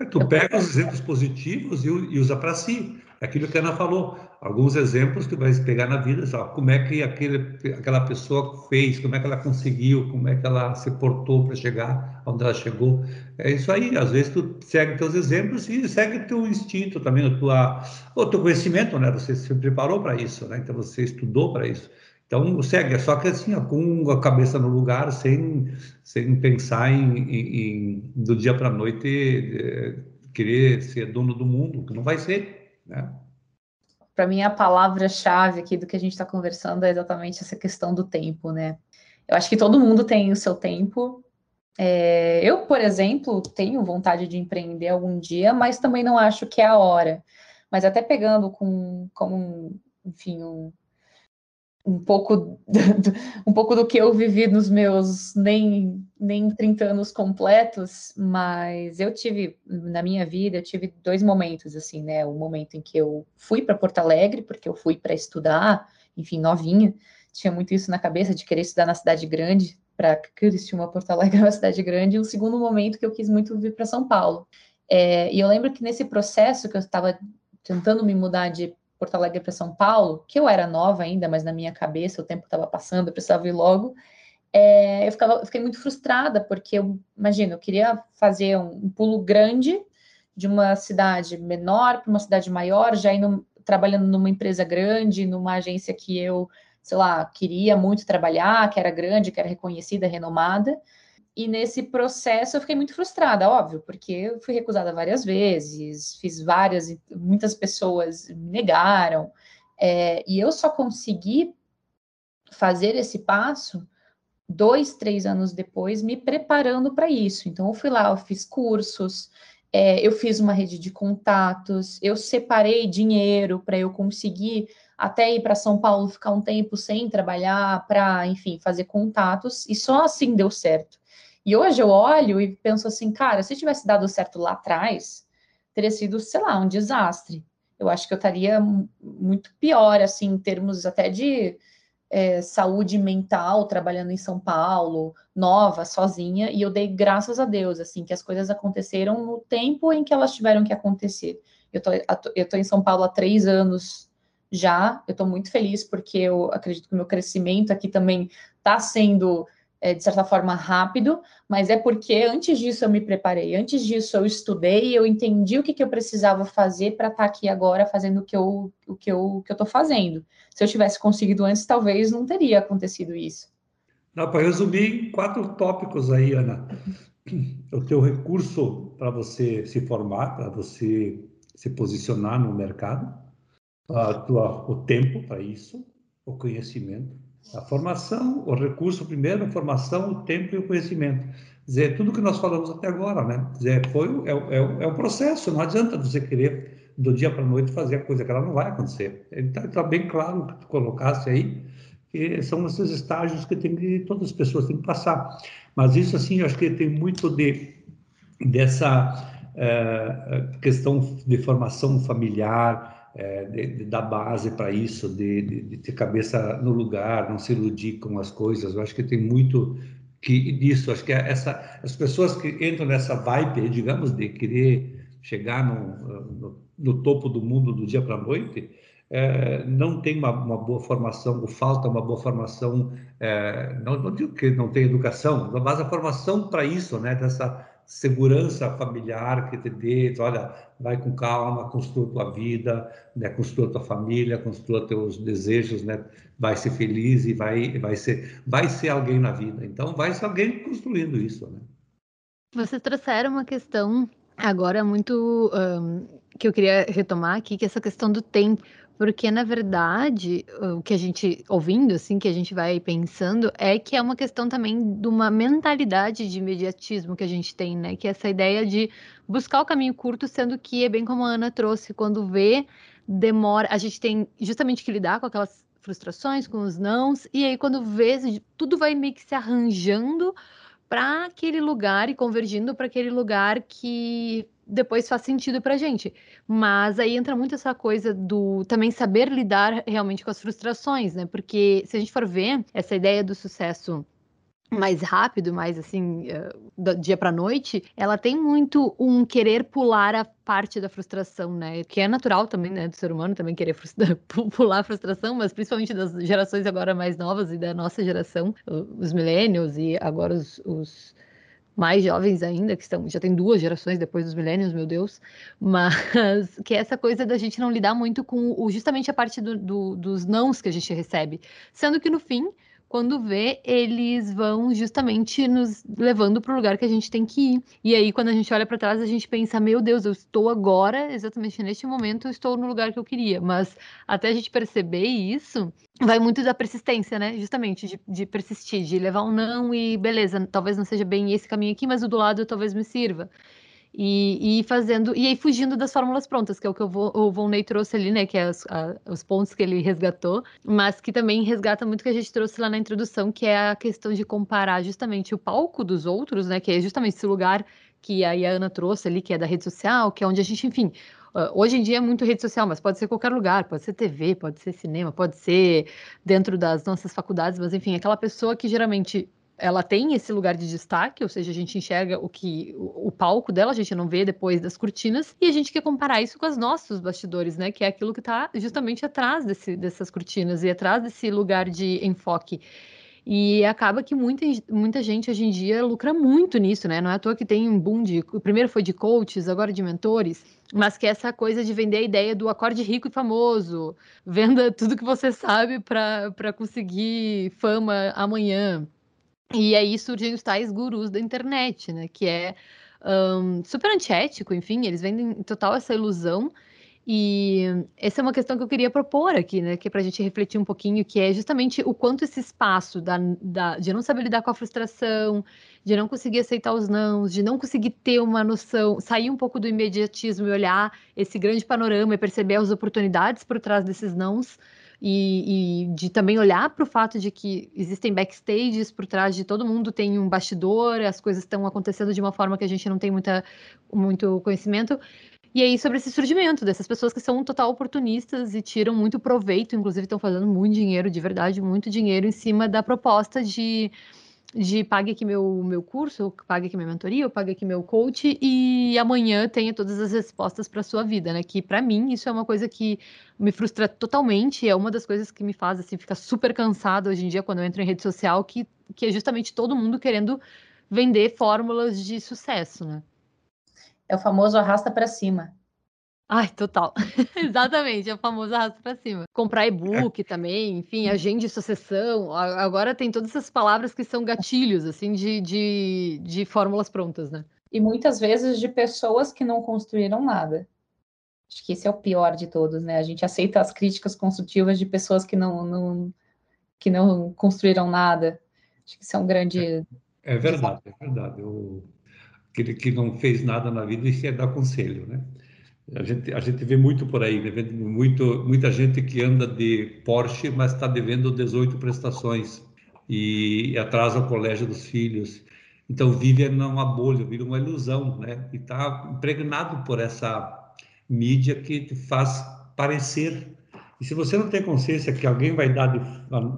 S5: É, tu pega os exemplos positivos e, e usa para si. Aquilo que a Ana falou, alguns exemplos que vai pegar na vida, sabe? como é que aquele, aquela pessoa fez, como é que ela conseguiu, como é que ela se portou para chegar onde ela chegou. É isso aí, às vezes tu segue teus exemplos e segue teu instinto também, o, tua, o teu conhecimento, né? Você se preparou para isso, né? Então você estudou para isso. Então segue, é só que assim, ó, com a cabeça no lugar, sem, sem pensar em, em, em do dia para a noite é, querer ser dono do mundo, que não vai ser. Né?
S4: Para mim, a palavra-chave aqui do que a gente está conversando é exatamente essa questão do tempo, né? Eu acho que todo mundo tem o seu tempo. É, eu, por exemplo, tenho vontade de empreender algum dia, mas também não acho que é a hora. Mas até pegando com, como, enfim, um, um pouco do, um pouco do que eu vivi nos meus nem nem 30 anos completos, mas eu tive na minha vida, eu tive dois momentos assim, né? O momento em que eu fui para Porto Alegre, porque eu fui para estudar, enfim, novinha, tinha muito isso na cabeça de querer estudar na cidade grande, para Criciúma, Porto Alegre é uma cidade grande, e o segundo momento que eu quis muito vir para São Paulo. É, e eu lembro que nesse processo que eu estava tentando me mudar de Porto Alegre para São Paulo, que eu era nova ainda, mas na minha cabeça o tempo estava passando, eu precisava ir logo. É, eu, ficava, eu fiquei muito frustrada, porque eu, imagina, eu queria fazer um, um pulo grande de uma cidade menor para uma cidade maior, já indo, trabalhando numa empresa grande, numa agência que eu, sei lá, queria muito trabalhar, que era grande, que era reconhecida, renomada. E nesse processo eu fiquei muito frustrada, óbvio, porque eu fui recusada várias vezes, fiz várias, muitas pessoas me negaram, é, e eu só consegui fazer esse passo dois, três anos depois, me preparando para isso. Então, eu fui lá, eu fiz cursos, é, eu fiz uma rede de contatos, eu separei dinheiro para eu conseguir até ir para São Paulo ficar um tempo sem trabalhar, para, enfim, fazer contatos, e só assim deu certo. E hoje eu olho e penso assim, cara, se tivesse dado certo lá atrás, teria sido, sei lá, um desastre. eu acho que eu estaria muito pior, assim, em termos até de é, saúde mental, trabalhando em São Paulo, nova, sozinha, e eu dei graças a Deus, assim, que as coisas aconteceram no tempo em que elas tiveram que acontecer. Eu tô, eu tô em São Paulo há três anos já, eu estou muito feliz porque eu acredito que o meu crescimento aqui também está sendo é, de certa forma, rápido, mas é porque antes disso eu me preparei, antes disso eu estudei, eu entendi o que, que eu precisava fazer para estar tá aqui agora fazendo o que eu o que eu estou fazendo. Se eu tivesse conseguido antes, talvez não teria acontecido isso.
S5: Para resumir quatro tópicos aí, Ana. O teu recurso para você se formar, para você se posicionar no mercado, a tua, o tempo para isso, o conhecimento, a formação, o recurso primeiro, a formação, o tempo e o conhecimento. Dizer, tudo que nós falamos até agora, né? Dizer, foi, é, é, é um processo, não adianta você querer do dia para a noite fazer a coisa que ela não vai acontecer. Então, está bem claro que tu colocasse aí, que são esses estágios que, tem que todas as pessoas têm que passar. Mas isso, assim, eu acho que tem muito de, dessa é, questão de formação familiar, é, de, de, dar base para isso, de, de, de, ter cabeça no lugar, não se iludir com as coisas. Eu acho que tem muito que disso. Acho que é essa, as pessoas que entram nessa vibe, digamos, de querer chegar no, no, no topo do mundo do dia para a noite, é, não tem uma, uma, boa formação, ou falta uma boa formação, é, não, não digo que não tem educação, mas a formação para isso, né, dessa segurança familiar que te dê, olha, vai com calma, construa tua vida, né, construa tua família, construa teus desejos, né, vai ser feliz e vai, vai ser, vai ser alguém na vida. Então, vai ser alguém construindo isso, né?
S3: Vocês trouxeram uma questão agora muito um, que eu queria retomar aqui, que é essa questão do tempo. Porque, na verdade, o que a gente, ouvindo, assim, que a gente vai pensando, é que é uma questão também de uma mentalidade de imediatismo que a gente tem, né? Que é essa ideia de buscar o caminho curto, sendo que é bem como a Ana trouxe, quando vê, demora. A gente tem justamente que lidar com aquelas frustrações, com os nãos, e aí quando vê, tudo vai meio que se arranjando para aquele lugar e convergindo para aquele lugar que depois faz sentido pra gente. Mas aí entra muito essa coisa do também saber lidar realmente com as frustrações, né? Porque se a gente for ver essa ideia do sucesso mais rápido, mais assim, uh, dia para noite, ela tem muito um querer pular a parte da frustração, né? Que é natural também, né, do ser humano também querer frustra pular a frustração, mas principalmente das gerações agora mais novas e da nossa geração, os millennials e agora os, os mais jovens ainda, que estão, já tem duas gerações depois dos milênios, meu Deus, mas que é essa coisa da gente não lidar muito com o, justamente a parte do, do, dos nãos que a gente recebe. Sendo que no fim, quando vê, eles vão justamente nos levando para o lugar que a gente tem que ir. E aí, quando a gente olha para trás, a gente pensa: meu Deus, eu estou agora, exatamente neste momento, eu estou no lugar que eu queria. Mas até a gente perceber isso, vai muito da persistência, né? Justamente, de, de persistir, de levar um não e beleza, talvez não seja bem esse caminho aqui, mas o do lado talvez me sirva. E, e, fazendo, e aí fugindo das fórmulas prontas, que é o que o, o Von Ney trouxe ali, né, que é os, a, os pontos que ele resgatou, mas que também resgata muito o que a gente trouxe lá na introdução, que é a questão de comparar justamente o palco dos outros, né, que é justamente esse lugar que a Ana trouxe ali, que é da rede social, que é onde a gente, enfim, hoje em dia é muito rede social, mas pode ser qualquer lugar, pode ser TV, pode ser cinema, pode ser dentro das nossas faculdades, mas enfim, aquela pessoa que geralmente ela tem esse lugar de destaque, ou seja, a gente enxerga o que o, o, palco dela, a gente não vê depois das cortinas, e a gente quer comparar isso com os nossos bastidores, né? Que é aquilo que está justamente atrás desse, dessas cortinas e atrás desse lugar de enfoque. E acaba que muita, muita gente hoje em dia lucra muito nisso, né? Não é à toa que tem um boom de. Primeiro foi de coaches, agora de mentores, mas que é essa coisa de vender a ideia do acorde rico e famoso, venda tudo que você sabe para conseguir fama amanhã. E aí surgem os tais gurus da internet, né? Que é um, super antiético, enfim, eles vendem total essa ilusão. E essa é uma questão que eu queria propor aqui, né? Que é para a gente refletir um pouquinho, que é justamente o quanto esse espaço da, da, de não saber lidar com a frustração, de não conseguir aceitar os nãos, de não conseguir ter uma noção, sair um pouco do imediatismo e olhar esse grande panorama e perceber as oportunidades por trás desses nãos e, e de também olhar para o fato de que existem backstages por trás de todo mundo tem um bastidor, as coisas estão acontecendo de uma forma que a gente não tem muita, muito conhecimento. E aí, sobre esse surgimento dessas pessoas que são total oportunistas e tiram muito proveito, inclusive estão fazendo muito dinheiro, de verdade, muito dinheiro em cima da proposta de de pague aqui meu, meu curso, pague aqui minha mentoria, pague aqui meu coach e amanhã tenha todas as respostas para sua vida, né? Que para mim isso é uma coisa que me frustra totalmente, é uma das coisas que me faz assim ficar super cansado hoje em dia quando eu entro em rede social, que, que é justamente todo mundo querendo vender fórmulas de sucesso, né?
S4: É o famoso arrasta para cima.
S3: Ai, total. Exatamente, é o famoso arrasto para cima. Comprar e-book também, enfim, agende sucessão. Agora tem todas essas palavras que são gatilhos, assim, de, de, de fórmulas prontas, né?
S4: E muitas vezes de pessoas que não construíram nada. Acho que esse é o pior de todos, né? A gente aceita as críticas construtivas de pessoas que não, não que não construíram nada. Acho que isso é um grande.
S5: É, é verdade, é verdade. O, aquele que não fez nada na vida e quer dar conselho, né? A gente, a gente vê muito por aí, né? muito, muita gente que anda de Porsche, mas está devendo 18 prestações e atrasa o colégio dos filhos. Então vive numa bolha, vive uma ilusão, né? E está impregnado por essa mídia que te faz parecer e se você não tem consciência que alguém vai, dar de,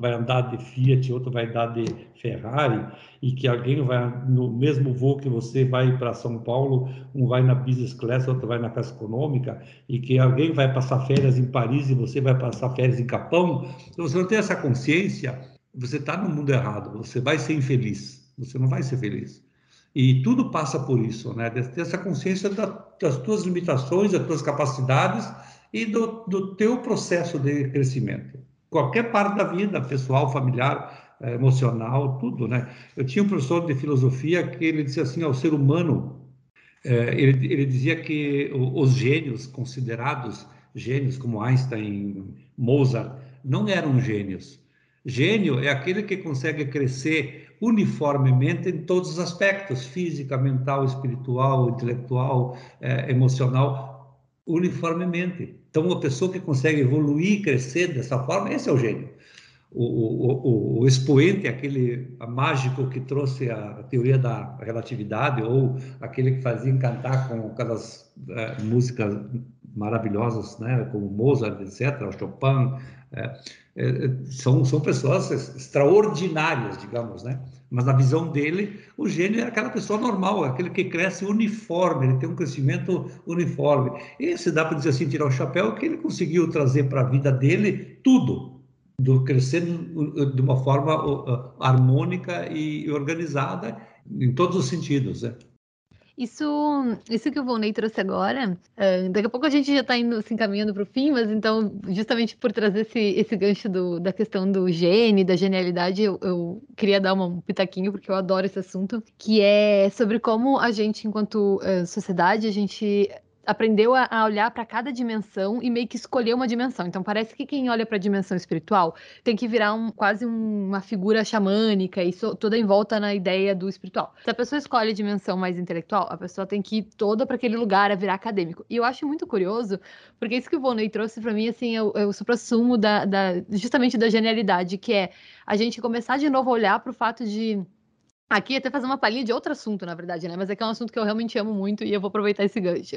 S5: vai andar de Fiat, outro vai dar de Ferrari, e que alguém vai no mesmo voo que você vai para São Paulo, um vai na business class, outro vai na classe econômica, e que alguém vai passar férias em Paris e você vai passar férias em Capão, se você não tem essa consciência, você está no mundo errado, você vai ser infeliz, você não vai ser feliz. E tudo passa por isso, né? Ter essa consciência das tuas limitações, das tuas capacidades e do, do teu processo de crescimento. Qualquer parte da vida, pessoal, familiar, eh, emocional, tudo, né? Eu tinha um professor de filosofia que ele dizia assim ao ser humano, é, ele, ele dizia que os gênios considerados gênios como Einstein, Mozart, não eram gênios. Gênio é aquele que consegue crescer uniformemente em todos os aspectos, física, mental, espiritual, intelectual, é, emocional, uniformemente. Então, uma pessoa que consegue evoluir, crescer dessa forma, esse é o gênio. O, o, o, o expoente é aquele mágico que trouxe a teoria da relatividade, ou aquele que fazia encantar com aquelas é, músicas maravilhosas, né, como Mozart, etc., Chopin, é, são, são pessoas extraordinárias, digamos, né? Mas na visão dele, o gênio é aquela pessoa normal, aquele que cresce uniforme, ele tem um crescimento uniforme. Esse dá para dizer assim, tirar o chapéu, que ele conseguiu trazer para a vida dele tudo, do crescer de uma forma harmônica e organizada em todos os sentidos, né?
S3: Isso, isso que o Volney trouxe agora, uh, daqui a pouco a gente já está se encaminhando para o fim, mas então, justamente por trazer esse, esse gancho do, da questão do gene, da genialidade, eu, eu, queria dar um pitaquinho, porque eu adoro esse assunto, que é sobre como a gente, enquanto uh, sociedade, a gente aprendeu a, a olhar para cada dimensão e meio que escolher uma dimensão. Então parece que quem olha para a dimensão espiritual tem que virar um, quase um, uma figura xamânica e toda em volta na ideia do espiritual. Se a pessoa escolhe a dimensão mais intelectual, a pessoa tem que ir toda para aquele lugar a virar acadêmico. E eu acho muito curioso, porque isso que o Volney trouxe para mim assim é o, é o da, da, justamente da genialidade, que é a gente começar de novo a olhar para o fato de Aqui até fazer uma palhinha de outro assunto, na verdade, né? Mas é que é um assunto que eu realmente amo muito e eu vou aproveitar esse gancho.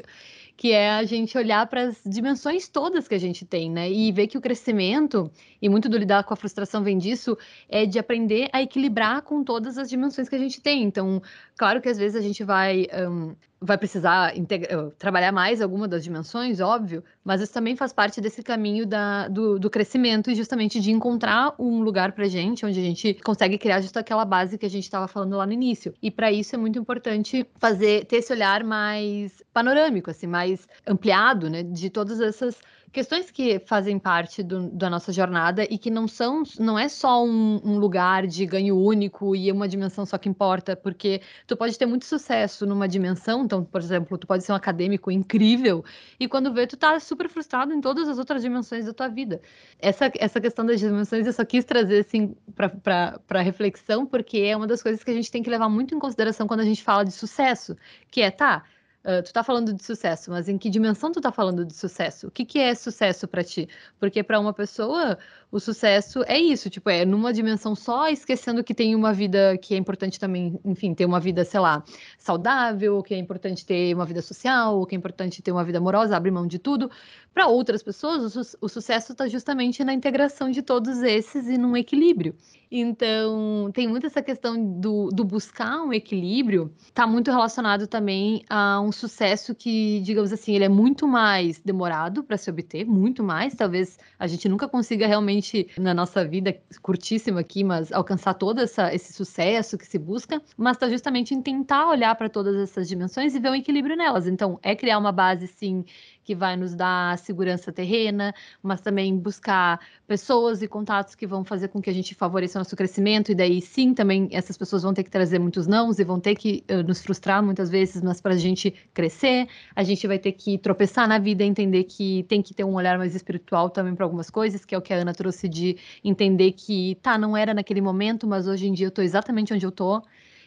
S3: Que é a gente olhar para as dimensões todas que a gente tem, né? E ver que o crescimento, e muito do lidar com a frustração vem disso, é de aprender a equilibrar com todas as dimensões que a gente tem. Então, claro que às vezes a gente vai um, vai precisar eh, trabalhar mais alguma das dimensões, óbvio, mas isso também faz parte desse caminho da, do, do, crescimento e justamente de encontrar um lugar para gente onde a gente consegue criar justo aquela base que a gente estava falando lá no início. E para isso é muito importante fazer ter esse olhar mais panorâmico, assim, mais ampliado, né, de todas essas questões que fazem parte do, da nossa jornada e que não são, não é só um, um, lugar de ganho único e uma dimensão só que importa, porque tu pode ter muito sucesso numa dimensão, então, por exemplo, tu pode ser um acadêmico incrível e quando vê tu tá super frustrado em todas as outras dimensões da tua vida. Essa, essa questão das dimensões eu só quis trazer assim para reflexão, porque é uma das coisas que a gente tem que levar muito em consideração quando a gente fala de sucesso, que é, tá, Uh, tu tá falando de sucesso, mas em que dimensão tu tá falando de sucesso? O que, que é sucesso para ti? Porque para uma pessoa, o sucesso é isso, tipo, é numa dimensão só, esquecendo que tem uma vida que é importante também, enfim, ter uma vida, sei lá, saudável, que é importante ter uma vida social, que é importante ter uma vida amorosa, abrir mão de tudo. Para outras pessoas, o, su o sucesso está justamente na integração de todos esses e num equilíbrio. Então, tem muito essa questão do, do buscar um equilíbrio, está muito relacionado também a um sucesso que, digamos assim, ele é muito mais demorado para se obter, muito mais. Talvez a gente nunca consiga realmente, na nossa vida curtíssima aqui, mas alcançar todo essa, esse sucesso que se busca, mas está justamente em tentar olhar para todas essas dimensões e ver um equilíbrio nelas. Então, é criar uma base, sim, que vai nos dar segurança terrena, mas também buscar pessoas e contatos que vão fazer com que a gente favoreça o nosso crescimento, e daí sim, também essas pessoas vão ter que trazer muitos nãos e vão ter que uh, nos frustrar muitas vezes, mas para a gente crescer, a gente vai ter que tropeçar na vida, entender que tem que ter um olhar mais espiritual também para algumas coisas, que é o que a Ana trouxe de entender que, tá, não era naquele momento, mas hoje em dia eu estou exatamente onde eu estou,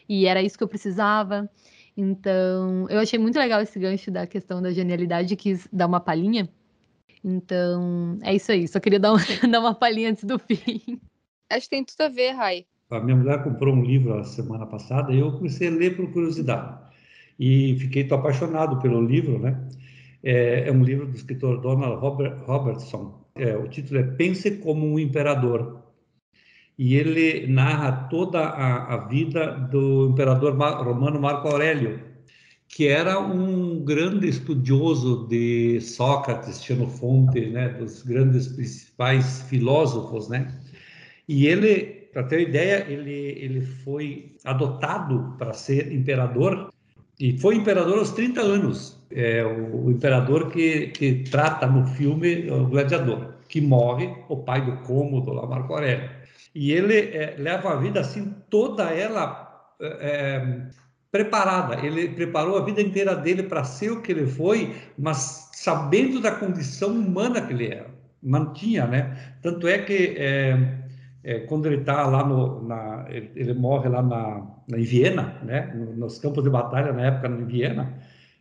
S3: e era isso que eu precisava. Então, eu achei muito legal esse gancho da questão da genialidade, quis dar uma palhinha. Então, é isso aí. Só queria dar, dar uma palhinha antes do fim.
S2: Acho que tem tudo a ver, Rai.
S5: A minha mulher comprou um livro a semana passada e eu comecei a ler por curiosidade. E fiquei tão apaixonado pelo livro, né? É, é um livro do escritor Donald Robert, Robertson. É, o título é Pense como um Imperador e ele narra toda a, a vida do imperador romano Marco Aurélio, que era um grande estudioso de Sócrates, Xenofonte, né, dos grandes principais filósofos, né? E ele, para ter uma ideia, ele ele foi adotado para ser imperador e foi imperador aos 30 anos. É o, o imperador que, que trata no filme o Gladiador, que morre o pai do cômodo lá, Marco Aurélio. E ele é, leva a vida assim, toda ela é, preparada. Ele preparou a vida inteira dele para ser o que ele foi, mas sabendo da condição humana que ele era. Mantinha, né? Tanto é que é, é, quando ele está lá no, na, ele, ele, morre lá na, na, em Viena, né? Nos campos de batalha na época em Viena,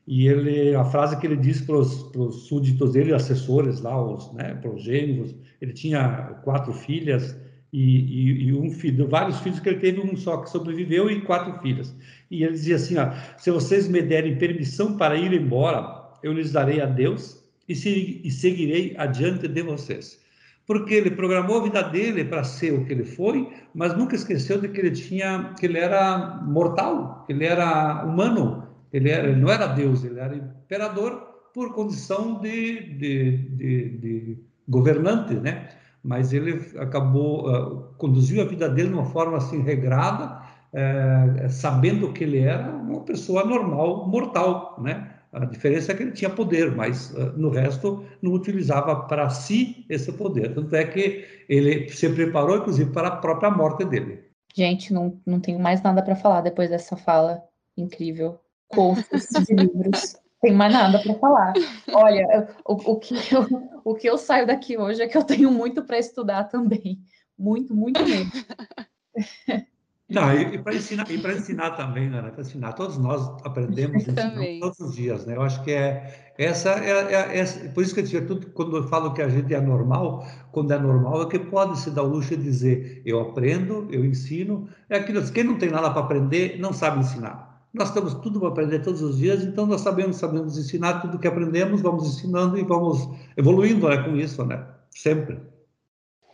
S5: e ele a frase que ele diz para os súditos dele, assessores lá, os, né? Para os gênios, ele tinha quatro filhas e, e, e, um filho, vários filhos que ele teve, um só que sobreviveu e quatro filhas. E ele dizia assim: ó, se vocês me derem permissão para ir embora, eu lhes darei a Deus e, se, e seguirei adiante de vocês. Porque ele programou a vida dele para ser o que ele foi, mas nunca esqueceu de que ele tinha, que ele era mortal, que ele era humano, ele, era, ele não era Deus, ele era imperador por condição de, de, de, de governante, né? Mas ele acabou uh, conduziu a vida dele de uma forma assim regrada, uh, sabendo que ele era uma pessoa normal, mortal, né? A diferença é que ele tinha poder, mas uh, no resto não utilizava para si esse poder. Tanto é que ele se preparou, inclusive, para a própria morte dele.
S4: Gente, não, não tenho mais nada para falar depois dessa fala incrível. Cursos de livros tem mais nada para falar. Olha, o, o, que eu, o que eu saio daqui hoje é que eu tenho muito para estudar também. Muito, muito mesmo.
S5: Não, e, e para ensinar, e ensinar também, Ana, para ensinar, todos nós aprendemos todos os dias, né? Eu acho que é essa é, é, é, por isso que eu digo, tudo quando eu falo que a gente é normal, quando é normal é que pode se dar o luxo de dizer eu aprendo, eu ensino, é aquilo quem não tem nada para aprender não sabe ensinar. Nós temos tudo para aprender todos os dias, então nós sabemos, sabemos ensinar tudo que aprendemos, vamos ensinando e vamos evoluindo né, com isso, né? Sempre.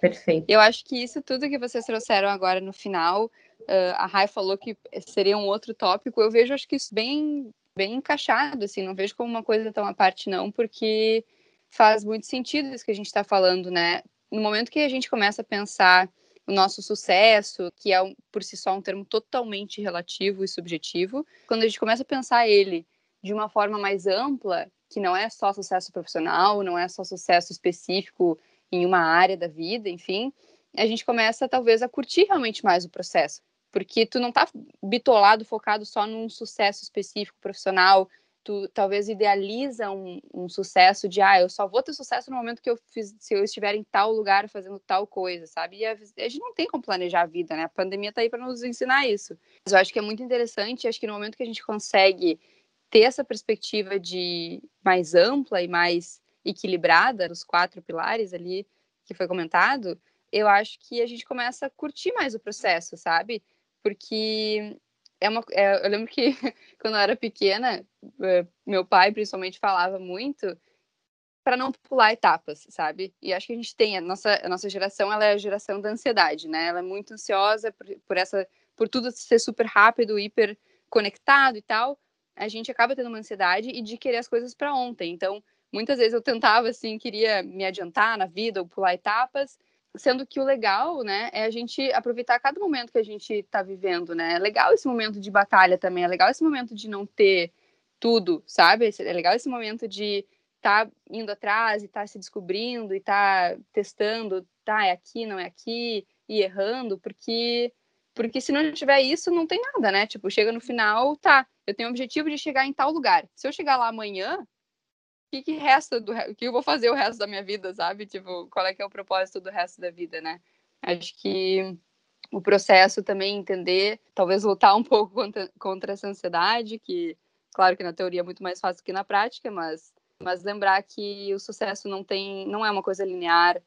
S4: Perfeito.
S2: Eu acho que isso tudo que vocês trouxeram agora no final, uh, a Rai falou que seria um outro tópico, eu vejo acho que isso bem, bem encaixado, assim, não vejo como uma coisa tão à parte não, porque faz muito sentido isso que a gente está falando, né? No momento que a gente começa a pensar o nosso sucesso, que é por si só um termo totalmente relativo e subjetivo, quando a gente começa a pensar ele de uma forma mais ampla, que não é só sucesso profissional, não é só sucesso específico em uma área da vida, enfim, a gente começa talvez a curtir realmente mais o processo, porque tu não tá bitolado, focado só num sucesso específico profissional, tu talvez idealiza um, um, sucesso de ah, eu só vou ter sucesso no momento que eu fiz, se eu estiver em tal lugar fazendo tal coisa, sabe? E a, a gente não tem como planejar a vida, né? A pandemia tá aí para nos ensinar isso. Mas eu acho que é muito interessante, acho que no momento que a gente consegue ter essa perspectiva de mais ampla e mais equilibrada, os quatro pilares ali que foi comentado, eu acho que a gente começa a curtir mais o processo, sabe? Porque é uma, é, eu lembro que quando eu era pequena, eh, meu pai principalmente falava muito para não pular etapas, sabe? E acho que a gente tem a nossa a nossa geração, ela é a geração da ansiedade, né? Ela é muito ansiosa por, por essa por tudo ser super rápido, hiper conectado e tal. A gente acaba tendo uma ansiedade e de querer as coisas para ontem. Então, muitas vezes eu tentava assim, queria me adiantar na vida ou pular etapas, sendo que o legal, né, é a gente aproveitar cada momento que a gente está vivendo, né? É legal esse momento de batalha também, é legal esse momento de não ter tudo, sabe? É legal esse momento de estar tá indo atrás e estar tá se descobrindo e tá testando, tá, é aqui, não é aqui, e errando, porque porque se não tiver isso, não tem nada, né? Tipo, chega no final, tá, eu tenho o objetivo de chegar em tal lugar. Se eu chegar lá amanhã, que, que resta do o que eu vou fazer o resto da minha vida, sabe? Tipo, qual é que é o propósito do resto da vida, né? Acho que o processo também entender, talvez lutar um pouco contra, contra essa ansiedade, que claro que na teoria é muito mais fácil que na prática, mas mas lembrar que o sucesso não tem, não é uma coisa linear,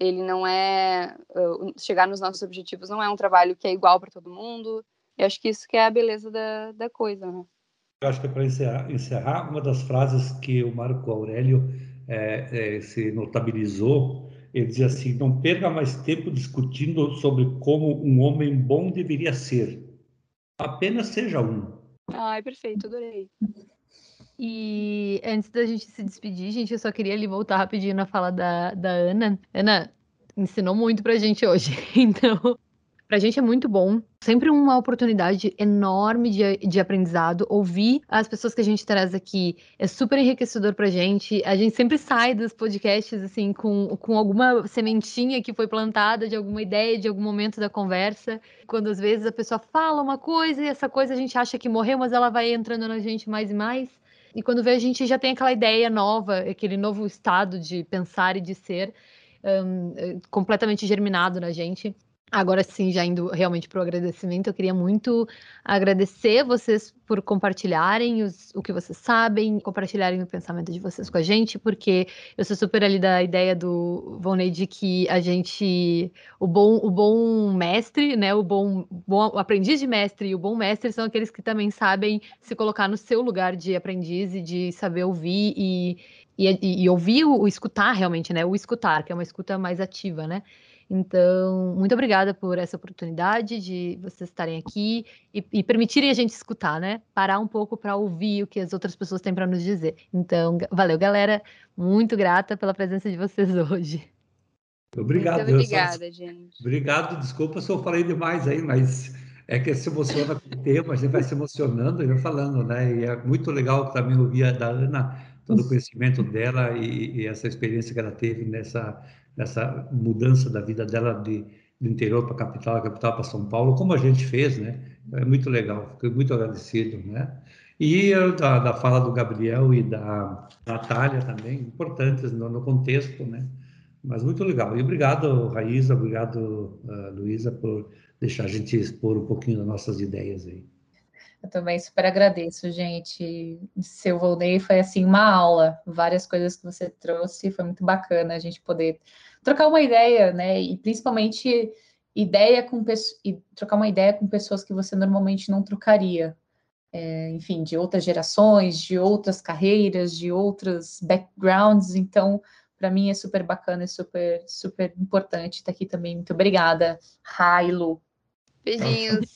S2: ele não é uh, chegar nos nossos objetivos não é um trabalho que é igual para todo mundo. E acho que isso que é a beleza da, da coisa, né?
S5: Eu acho que para encerrar, encerrar, uma das frases que o Marco Aurélio é, é, se notabilizou, ele dizia assim: não perca mais tempo discutindo sobre como um homem bom deveria ser. Apenas seja um.
S2: Ai, perfeito, adorei.
S3: E antes da gente se despedir, gente, eu só queria ali voltar rapidinho na fala da, da Ana. Ana ensinou muito pra gente hoje. Então, Pra gente é muito bom. Sempre uma oportunidade enorme de, de aprendizado. Ouvir as pessoas que a gente traz aqui é super enriquecedor pra gente. A gente sempre sai dos podcasts, assim, com, com alguma sementinha que foi plantada de alguma ideia, de algum momento da conversa. Quando às vezes a pessoa fala uma coisa e essa coisa a gente acha que morreu, mas ela vai entrando na gente mais e mais. E quando vê, a gente já tem aquela ideia nova, aquele novo estado de pensar e de ser um, completamente germinado na gente. Agora sim, já indo realmente para o agradecimento, eu queria muito agradecer vocês por compartilharem os, o que vocês sabem, compartilharem o pensamento de vocês com a gente, porque eu sou super ali da ideia do Volney de que a gente, o bom, o bom mestre, né, o bom, bom o aprendiz de mestre e o bom mestre são aqueles que também sabem se colocar no seu lugar de aprendiz e de saber ouvir e, e, e ouvir o, o escutar realmente, né, o escutar, que é uma escuta mais ativa, né, então, muito obrigada por essa oportunidade de vocês estarem aqui e, e permitirem a gente escutar, né? Parar um pouco para ouvir o que as outras pessoas têm para nos dizer. Então, valeu, galera. Muito grata pela presença de vocês hoje.
S5: Obrigado.
S2: Muito obrigada, só... gente.
S5: Obrigado. Desculpa se eu falei demais aí, mas é que se emociona com o tema, a gente vai se emocionando e vai falando, né? E é muito legal também ouvir da Ana todo o conhecimento dela e, e, essa experiência que ela teve nessa essa mudança da vida dela de, do interior para a capital, a capital para São Paulo, como a gente fez, né? É muito legal, fiquei muito agradecido, né? E da, da fala do Gabriel e da Natália também, importantes no, no, contexto, né? Mas muito legal. E obrigado, Raíza, obrigado, uh, Luísa, por deixar a gente expor um pouquinho das nossas ideias aí.
S4: Eu também super agradeço, gente. Seu Volney foi assim uma aula, várias coisas que você trouxe, foi muito bacana a gente poder trocar uma ideia, né? E principalmente ideia com e trocar uma ideia com pessoas que você normalmente não trocaria. É, enfim, de outras gerações, de outras carreiras, de outros backgrounds. Então, para mim é super bacana, é super, super importante estar aqui também. Muito obrigada, Railo.
S2: Beijinhos.